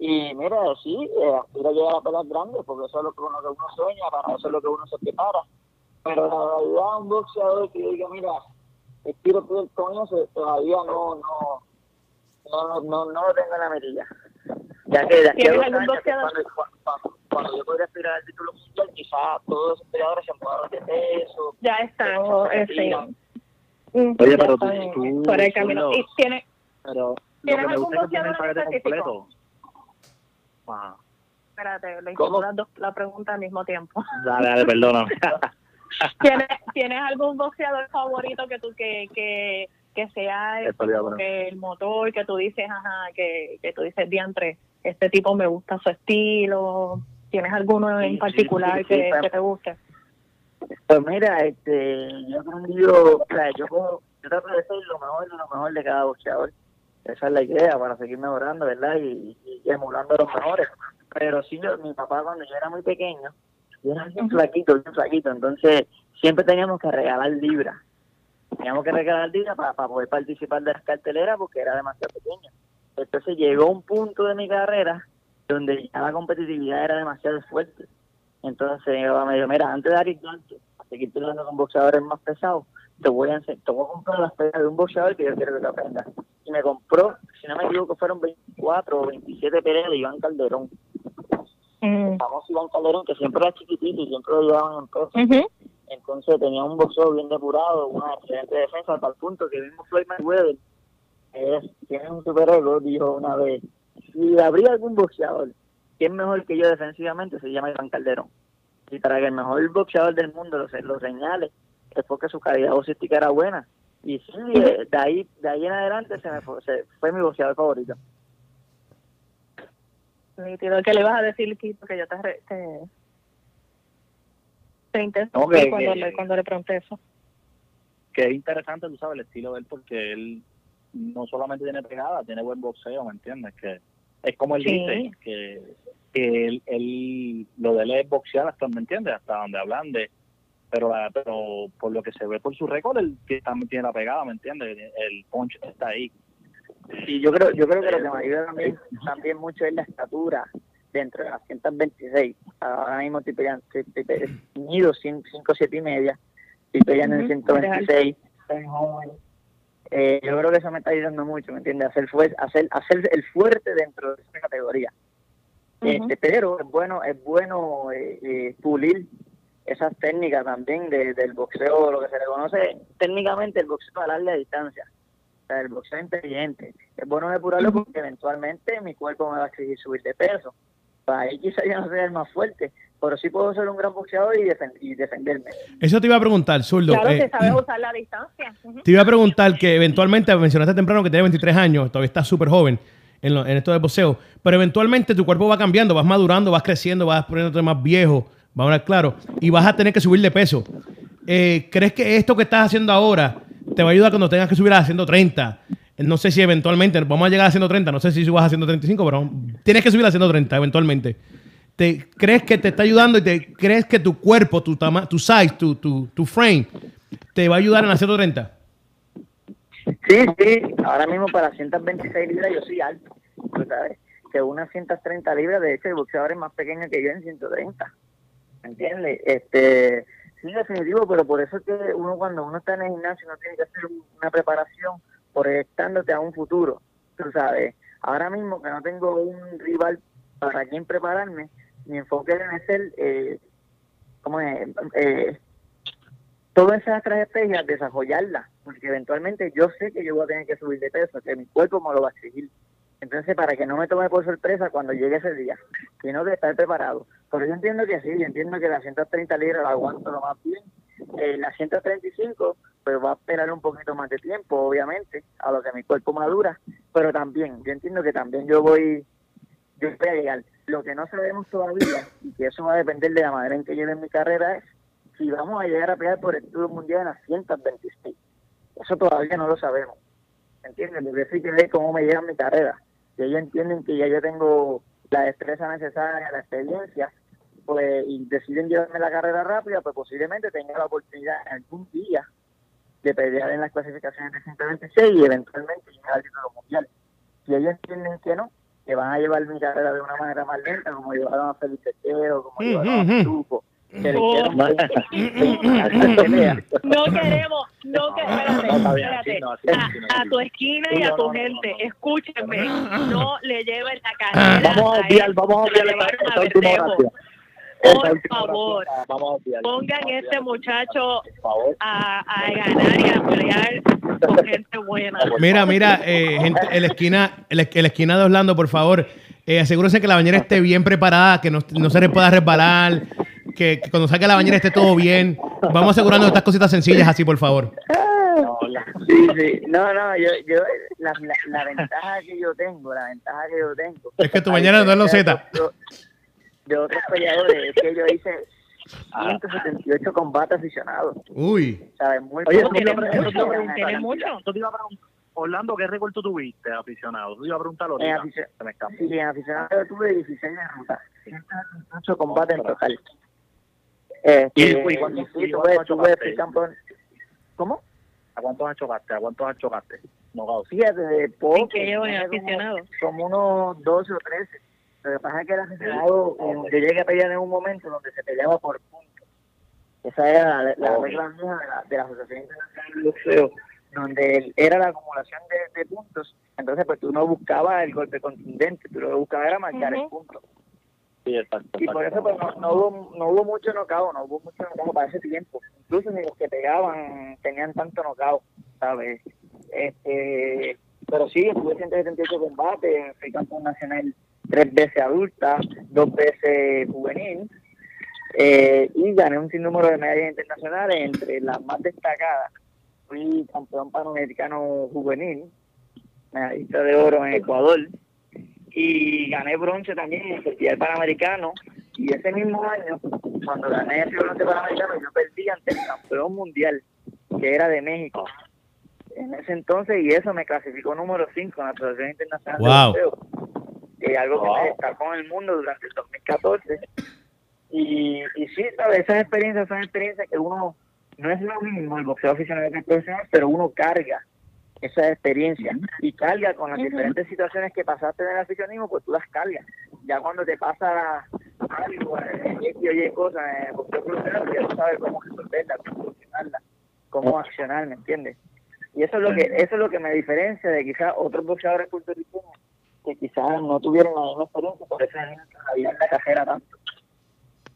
Y mira, sí, eh, aspira a llegar a peleas grandes, porque eso es lo que uno, que uno sueña, para eso es lo que uno se prepara. Pero la realidad, un boxeador que diga, mira, quiero pelear con eso, todavía no, no, no, no, no, no lo tengo en la mirilla. Ya que de aquí a ¿Tienes dos algún años, que boxeador? cuando, cuando, cuando yo podría aspirar al título mundial, quizás todos esos peleadores se han de peso. Ya están, o, eh, sí. Mm, Oye, pero tú, tú por el camino. Zulio, ¿Y tiene, pero lo ¿Tienes que me algún gusta es que tiene el boxeador paquete específico? Espérate, le hicimos las dos- la pregunta al mismo tiempo. Dale, dale, perdóname. ¿Tienes, ¿Tienes algún boxeador favorito que tú que, que, que sea El que el motor que tú dices, ajá, que, que tú dices diantre, este tipo me gusta su estilo? ¿Tienes alguno en sí, particular sí, sí, que, que te guste? Pues mira, este, yo he aprendido, o sea, yo, yo trato de ser lo mejor de lo mejor de cada boxeador. Esa es la idea para seguir mejorando, ¿verdad? Y, y emulando a los mejores. Pero sí, yo, mi papá cuando yo era muy pequeño, yo era bien flaquito, bien flaquito, entonces siempre teníamos que regalar libras. Teníamos que regalar libras para, para poder participar de las carteleras porque era demasiado pequeño. Entonces llegó un punto de mi carrera donde ya la competitividad era demasiado fuerte. Entonces mi papá me dijo, mira, antes de el gancho, seguir peleando con boxeadores más pesados, te voy a ense- te voy a comprar las peleas de un boxeador que yo quiero que te aprendas. Y me compró, si no me equivoco, fueron 24 o 27 peleas de Iván Calderón. Mm. El famoso Iván Calderón, que siempre era chiquitito y siempre lo llevaban en peso. Ujú. Entonces tenía un boxeo bien depurado, una excelente defensa, hasta el punto que mismo Floyd Mayweather es, tiene un superego, dijo una vez, si habría algún boxeador que es mejor que yo defensivamente, se llama Iván Calderón. Y para que el mejor boxeador del mundo lo, lo señale, es porque su calidad boxística era buena. Y sí, eh, de ahí, de ahí en adelante se me fue, se- fue mi boxeador favorito. ¿Qué le vas a decir, que yo te, re- te, te intenté No, que- cuando, que- le, cuando le pregunté eso? que es interesante, tú sabes, el estilo de él, porque él no solamente tiene pegada, tiene buen boxeo, ¿me entiendes? Que es como él Sí. dice, que, que él, él- lo de él es boxear hasta, ¿me entiendes? Hasta donde hablan de, pero, la- pero por lo que se ve por su récord, él también tiene la pegada, ¿me entiendes? El punch está ahí. Y yo creo, yo creo que lo que me ayuda también, también mucho es la estatura dentro de las 126. Ahora mismo estoy peleando, estoy, estoy pe- mido 5, 7 y media, estoy peleando en Ujú, 126, soy joven. Eh, yo creo que eso me está ayudando mucho, ¿me entiendes? Hacer, fuer- hacer, hacer el fuerte dentro de esa categoría. Este, pero es bueno, es bueno eh, eh, pulir esas técnicas también de- del boxeo, lo que se le conoce técnicamente el boxeo a larga distancia, o sea, el boxeo inteligente. Es bueno depurarlo porque eventualmente mi cuerpo me va a exigir subir de peso. Para ahí quizás yo no sea el más fuerte, pero sí puedo ser un gran boxeador y, defen- y defenderme. Eso te iba a preguntar, Zurdo. Claro, eh, si sabes usar la distancia. Te iba a preguntar que eventualmente mencionaste temprano que tienes 23 años, todavía estás súper joven en, lo- en esto de boxeo, pero eventualmente tu cuerpo va cambiando, vas madurando, vas creciendo, vas poniéndote más viejo, vamos a ver claro, y vas a tener que subir de peso. Eh, ¿Crees que esto que estás haciendo ahora te va a ayudar cuando tengas que subir a 130? Eh, No sé si eventualmente vamos a llegar a 130, no sé si subas a 135, pero tienes que subir a 130 eventualmente. ¿Te crees que te está ayudando y te crees que tu cuerpo, tu, tama- tu size, tu, tu, frame, te va a ayudar en la 130? Sí, sí, ahora mismo para 126 libras yo soy alto, sabes, que unas 130 libras, de hecho el boxeador es más pequeño que yo en 130, ¿me entiendes? Este, sí, definitivo, pero por eso es que uno cuando uno está en el gimnasio no tiene que hacer un- una preparación proyectándote a un futuro, tú sabes, ahora mismo que no tengo un rival para quien prepararme, mi enfoque debe ser, eh, ¿cómo es? Eh, todas esas estrategias, desarrollarlas, porque eventualmente yo sé que yo voy a tener que subir de peso, que mi cuerpo me lo va a exigir. Entonces, para que no me tome por sorpresa cuando llegue ese día, sino de estar preparado. Pero yo entiendo que sí, yo entiendo que las 130 libras la aguanto lo más bien. Eh, las 135, pues va a esperar un poquito más de tiempo, obviamente, a lo que mi cuerpo madura, pero también, yo entiendo que también yo voy, yo voy llegar. Lo que no sabemos todavía, y que eso va a depender de la manera en que lleve mi carrera, es si vamos a llegar a pelear por el título mundial en las 126. Eso todavía no lo sabemos. ¿Entiendes? Porque sí que ver cómo me llega mi carrera. Si ellos entienden que ya yo tengo la destreza necesaria, la experiencia, pues y deciden llevarme la carrera rápida, pues posiblemente tenga la oportunidad algún día de pelear en las clasificaciones de 126 y eventualmente llegar al título mundial. Si ellos entienden que no, que van a llevar mi carrera de una manera más lenta, como llevaron a Felipe Teo, como llevaron a Truco, que Oh. No queremos, no que, espérate, No, A, tu esquina y a tu gente, escúchenme, no le lleven la carrera. Vamos a obviar, vamos a obviar esta, última oración. Por favor, ah, pongan a este muchacho a, a ganar y a pelear con gente buena. Mira, mira, eh, gente, en la esquina, en la, en la esquina de Orlando, por favor, eh, asegúrense que la bañera esté bien preparada, que no, no se le pueda resbalar, que, que cuando saque la bañera esté todo bien. Vamos asegurando estas cositas sencillas así, por favor. No, la- Sí, sí. No, no, yo, yo la, la, la ventaja que yo tengo, la ventaja que yo tengo. Es que tu a mañana no es loseta. De, otros- de otros peleadores, es que yo hice 178 combates aficionados. Uy. ¿Sabes? Muy Oye. Tiene mucho. Eso te iba a preguntar. Orlando, ¿qué récord tú tuviste aficionado? Tú te iba a preguntar En, ahorita. aficio- Se me escapó. sí, en aficionado tuve 16 de ruta. 178 combates en total. Este. ¿Cómo? ¿A cuántos chocaste? ¿A cuántos chocaste? No. Fíjate, de poco. ¿En qué llevo en aficionado? Como unos 12 o 13. Lo que pasa es que el aficionado, eh, yo llegué a pelear en un momento donde se peleaba por puntos. Esa era la, la regla mía de la, de la Asociación Internacional de Boxeo, donde el- era la acumulación de, de puntos. Entonces, pues tú no buscabas el golpe contundente, tú lo que buscabas era marcar el Ujú. punto. Sí, exacto. Y por eso pues, no, no hubo no hubo mucho knockout, no hubo mucho knockout para ese tiempo. Incluso ni los que pegaban tenían tanto knockout, ¿sabes? Este, pero sí, estuve 178 combates, fui campeón nacional tres veces adulta, dos veces juvenil, eh, y gané un sinnúmero de medallas internacionales, entre las más destacadas. Fui campeón panamericano juvenil, medallista de oro en Ecuador, y gané bronce también en el Festival Panamericano. Y ese mismo año, cuando gané ese bronce panamericano, yo perdí ante el campeón mundial, que era de México. En ese entonces, y eso me clasificó número 5 en la Asociación Internacional Wow. de Boxeo. Y algo que me destacó en el mundo durante el 2014. Y, y sí, ¿sabes? esas experiencias son experiencias que uno, no es lo mismo el boxeo aficionado que el profesional, pero uno carga esa experiencia y carga con las diferentes situaciones que pasaste en el aficionismo, pues tú las cargas. Ya cuando te pasa algo, eh, Y cosas en el boxeo profesional, pues ya tú sabes cómo resolverla, cómo solucionarla, cómo accionar, ¿me entiendes? Y eso es lo que eso es lo que me diferencia de quizás otros boxeadores puertorriqueños que quizás no tuvieron la misma experiencia, por eso es que la carrera tanto.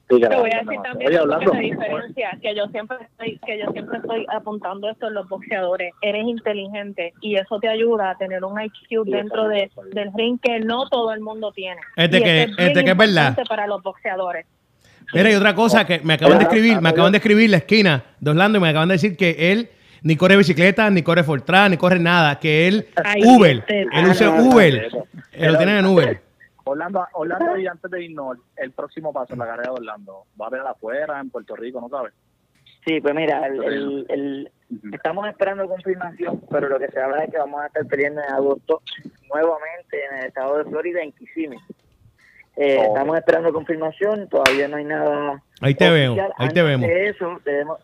Sí, Te voy a la- decir no, también cosa diferencia, que yo siempre estoy, que yo siempre estoy apuntando esto en los boxeadores. Eres inteligente y eso te ayuda a tener un IQ Sí, dentro de, del ring que no todo el mundo tiene. Es de Y que- eso es de que es verdad. importante para los boxeadores. Mira, y otra cosa que me acaban de escribir, me acaban de escribir la esquina de Orlando y me acaban de decir que él ni corre bicicleta, ni corre Fortran, ni corre nada, que él Ay, Uber, este- él usa Ah, Uber, él lo tienen en Uber. Orlando, Orlando, y antes de irnos, el próximo paso en la carrera de Orlando, ¿va a haber afuera, en Puerto Rico, no sabes? Sí, pues mira, el, el- el- estamos esperando confirmación, pero lo que se habla es que vamos a estar peleando en agosto nuevamente en el estado de Florida, en Kissimmee. Eh. Estamos esperando confirmación, todavía no hay nada. Ahí te veo, ahí te Antes vemos. de eso, tenemos,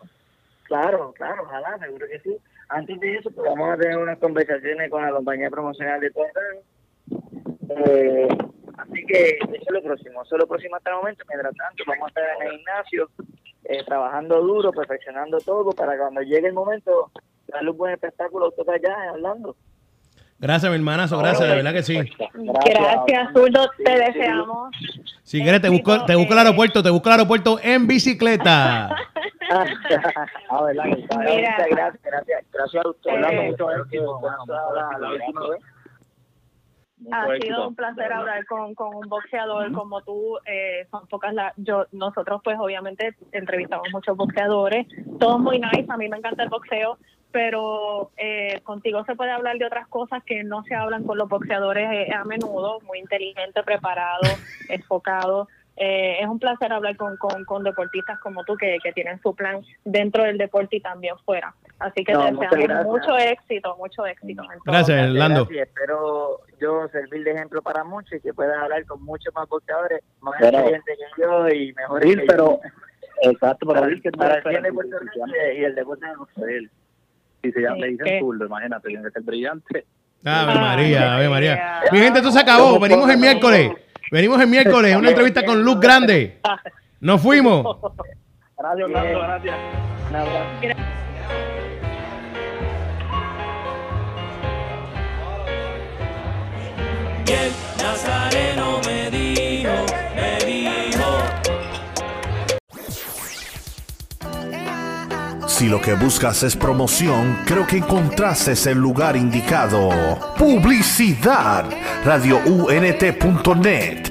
claro, claro, ojalá, seguro que sí. Antes de eso, pues vamos a tener unas conversaciones con la compañía promocional de todo eh, Así que eso es lo próximo, eso es lo próximo hasta el momento. Mientras tanto, vamos a estar en el gimnasio eh, trabajando duro, perfeccionando todo para cuando llegue el momento darle un buen espectáculo a usted allá hablando. Gracias, mi hermanazo, gracias, de verdad que sí. Gracias, Zurdo. Te deseamos. Si quieres, te busco, te busco el aeropuerto, te busco el aeropuerto en bicicleta. Ah, que gracias, gracias, gracias a usted. Eh, Orlando, mano, mucho Gracias a la- éxito, la última gracias. vez. mucho Ha éxito, sido un placer hablar con, con un boxeador como tú. Eh, son pocas las. Yo, nosotros, pues, obviamente, entrevistamos muchos boxeadores. Todos muy nice. A mí me encanta el boxeo. Pero eh, contigo se puede hablar de otras cosas que no se hablan con los boxeadores eh, a menudo. Muy inteligente, preparado, enfocado. eh, es un placer hablar con, con, con deportistas como tú que, que, tienen su plan dentro del deporte y también fuera. Así que No, te muchas deseamos gracias. mucho éxito, mucho éxito. en todo. Gracias, Lando. Gracias, espero yo servir de ejemplo para muchos y que puedan hablar con muchos más boxeadores, más Pero- experiencia que yo y mejor Sí, pero exacto, para, Bill, que para el bien de espera, Puerto Rico y el deporte de boxeo. él. Si se llama, le Sí, dicen ¿qué? zurdo, imagínate, tiene que ser brillante. Ave María, Ave María. María. Mi gente, esto se acabó. Venimos el miércoles. Venimos el miércoles. Una entrevista con Luz Grande. Nos fuimos. Gracias, Orlando, gracias. El Nazareno me me. Si lo que buscas es promoción, creo que encontraste el lugar indicado. Publicidad. RadioUNT.net.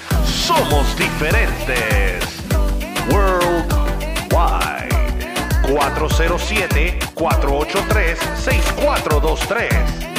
Somos diferentes. Worldwide. 407-483-6423.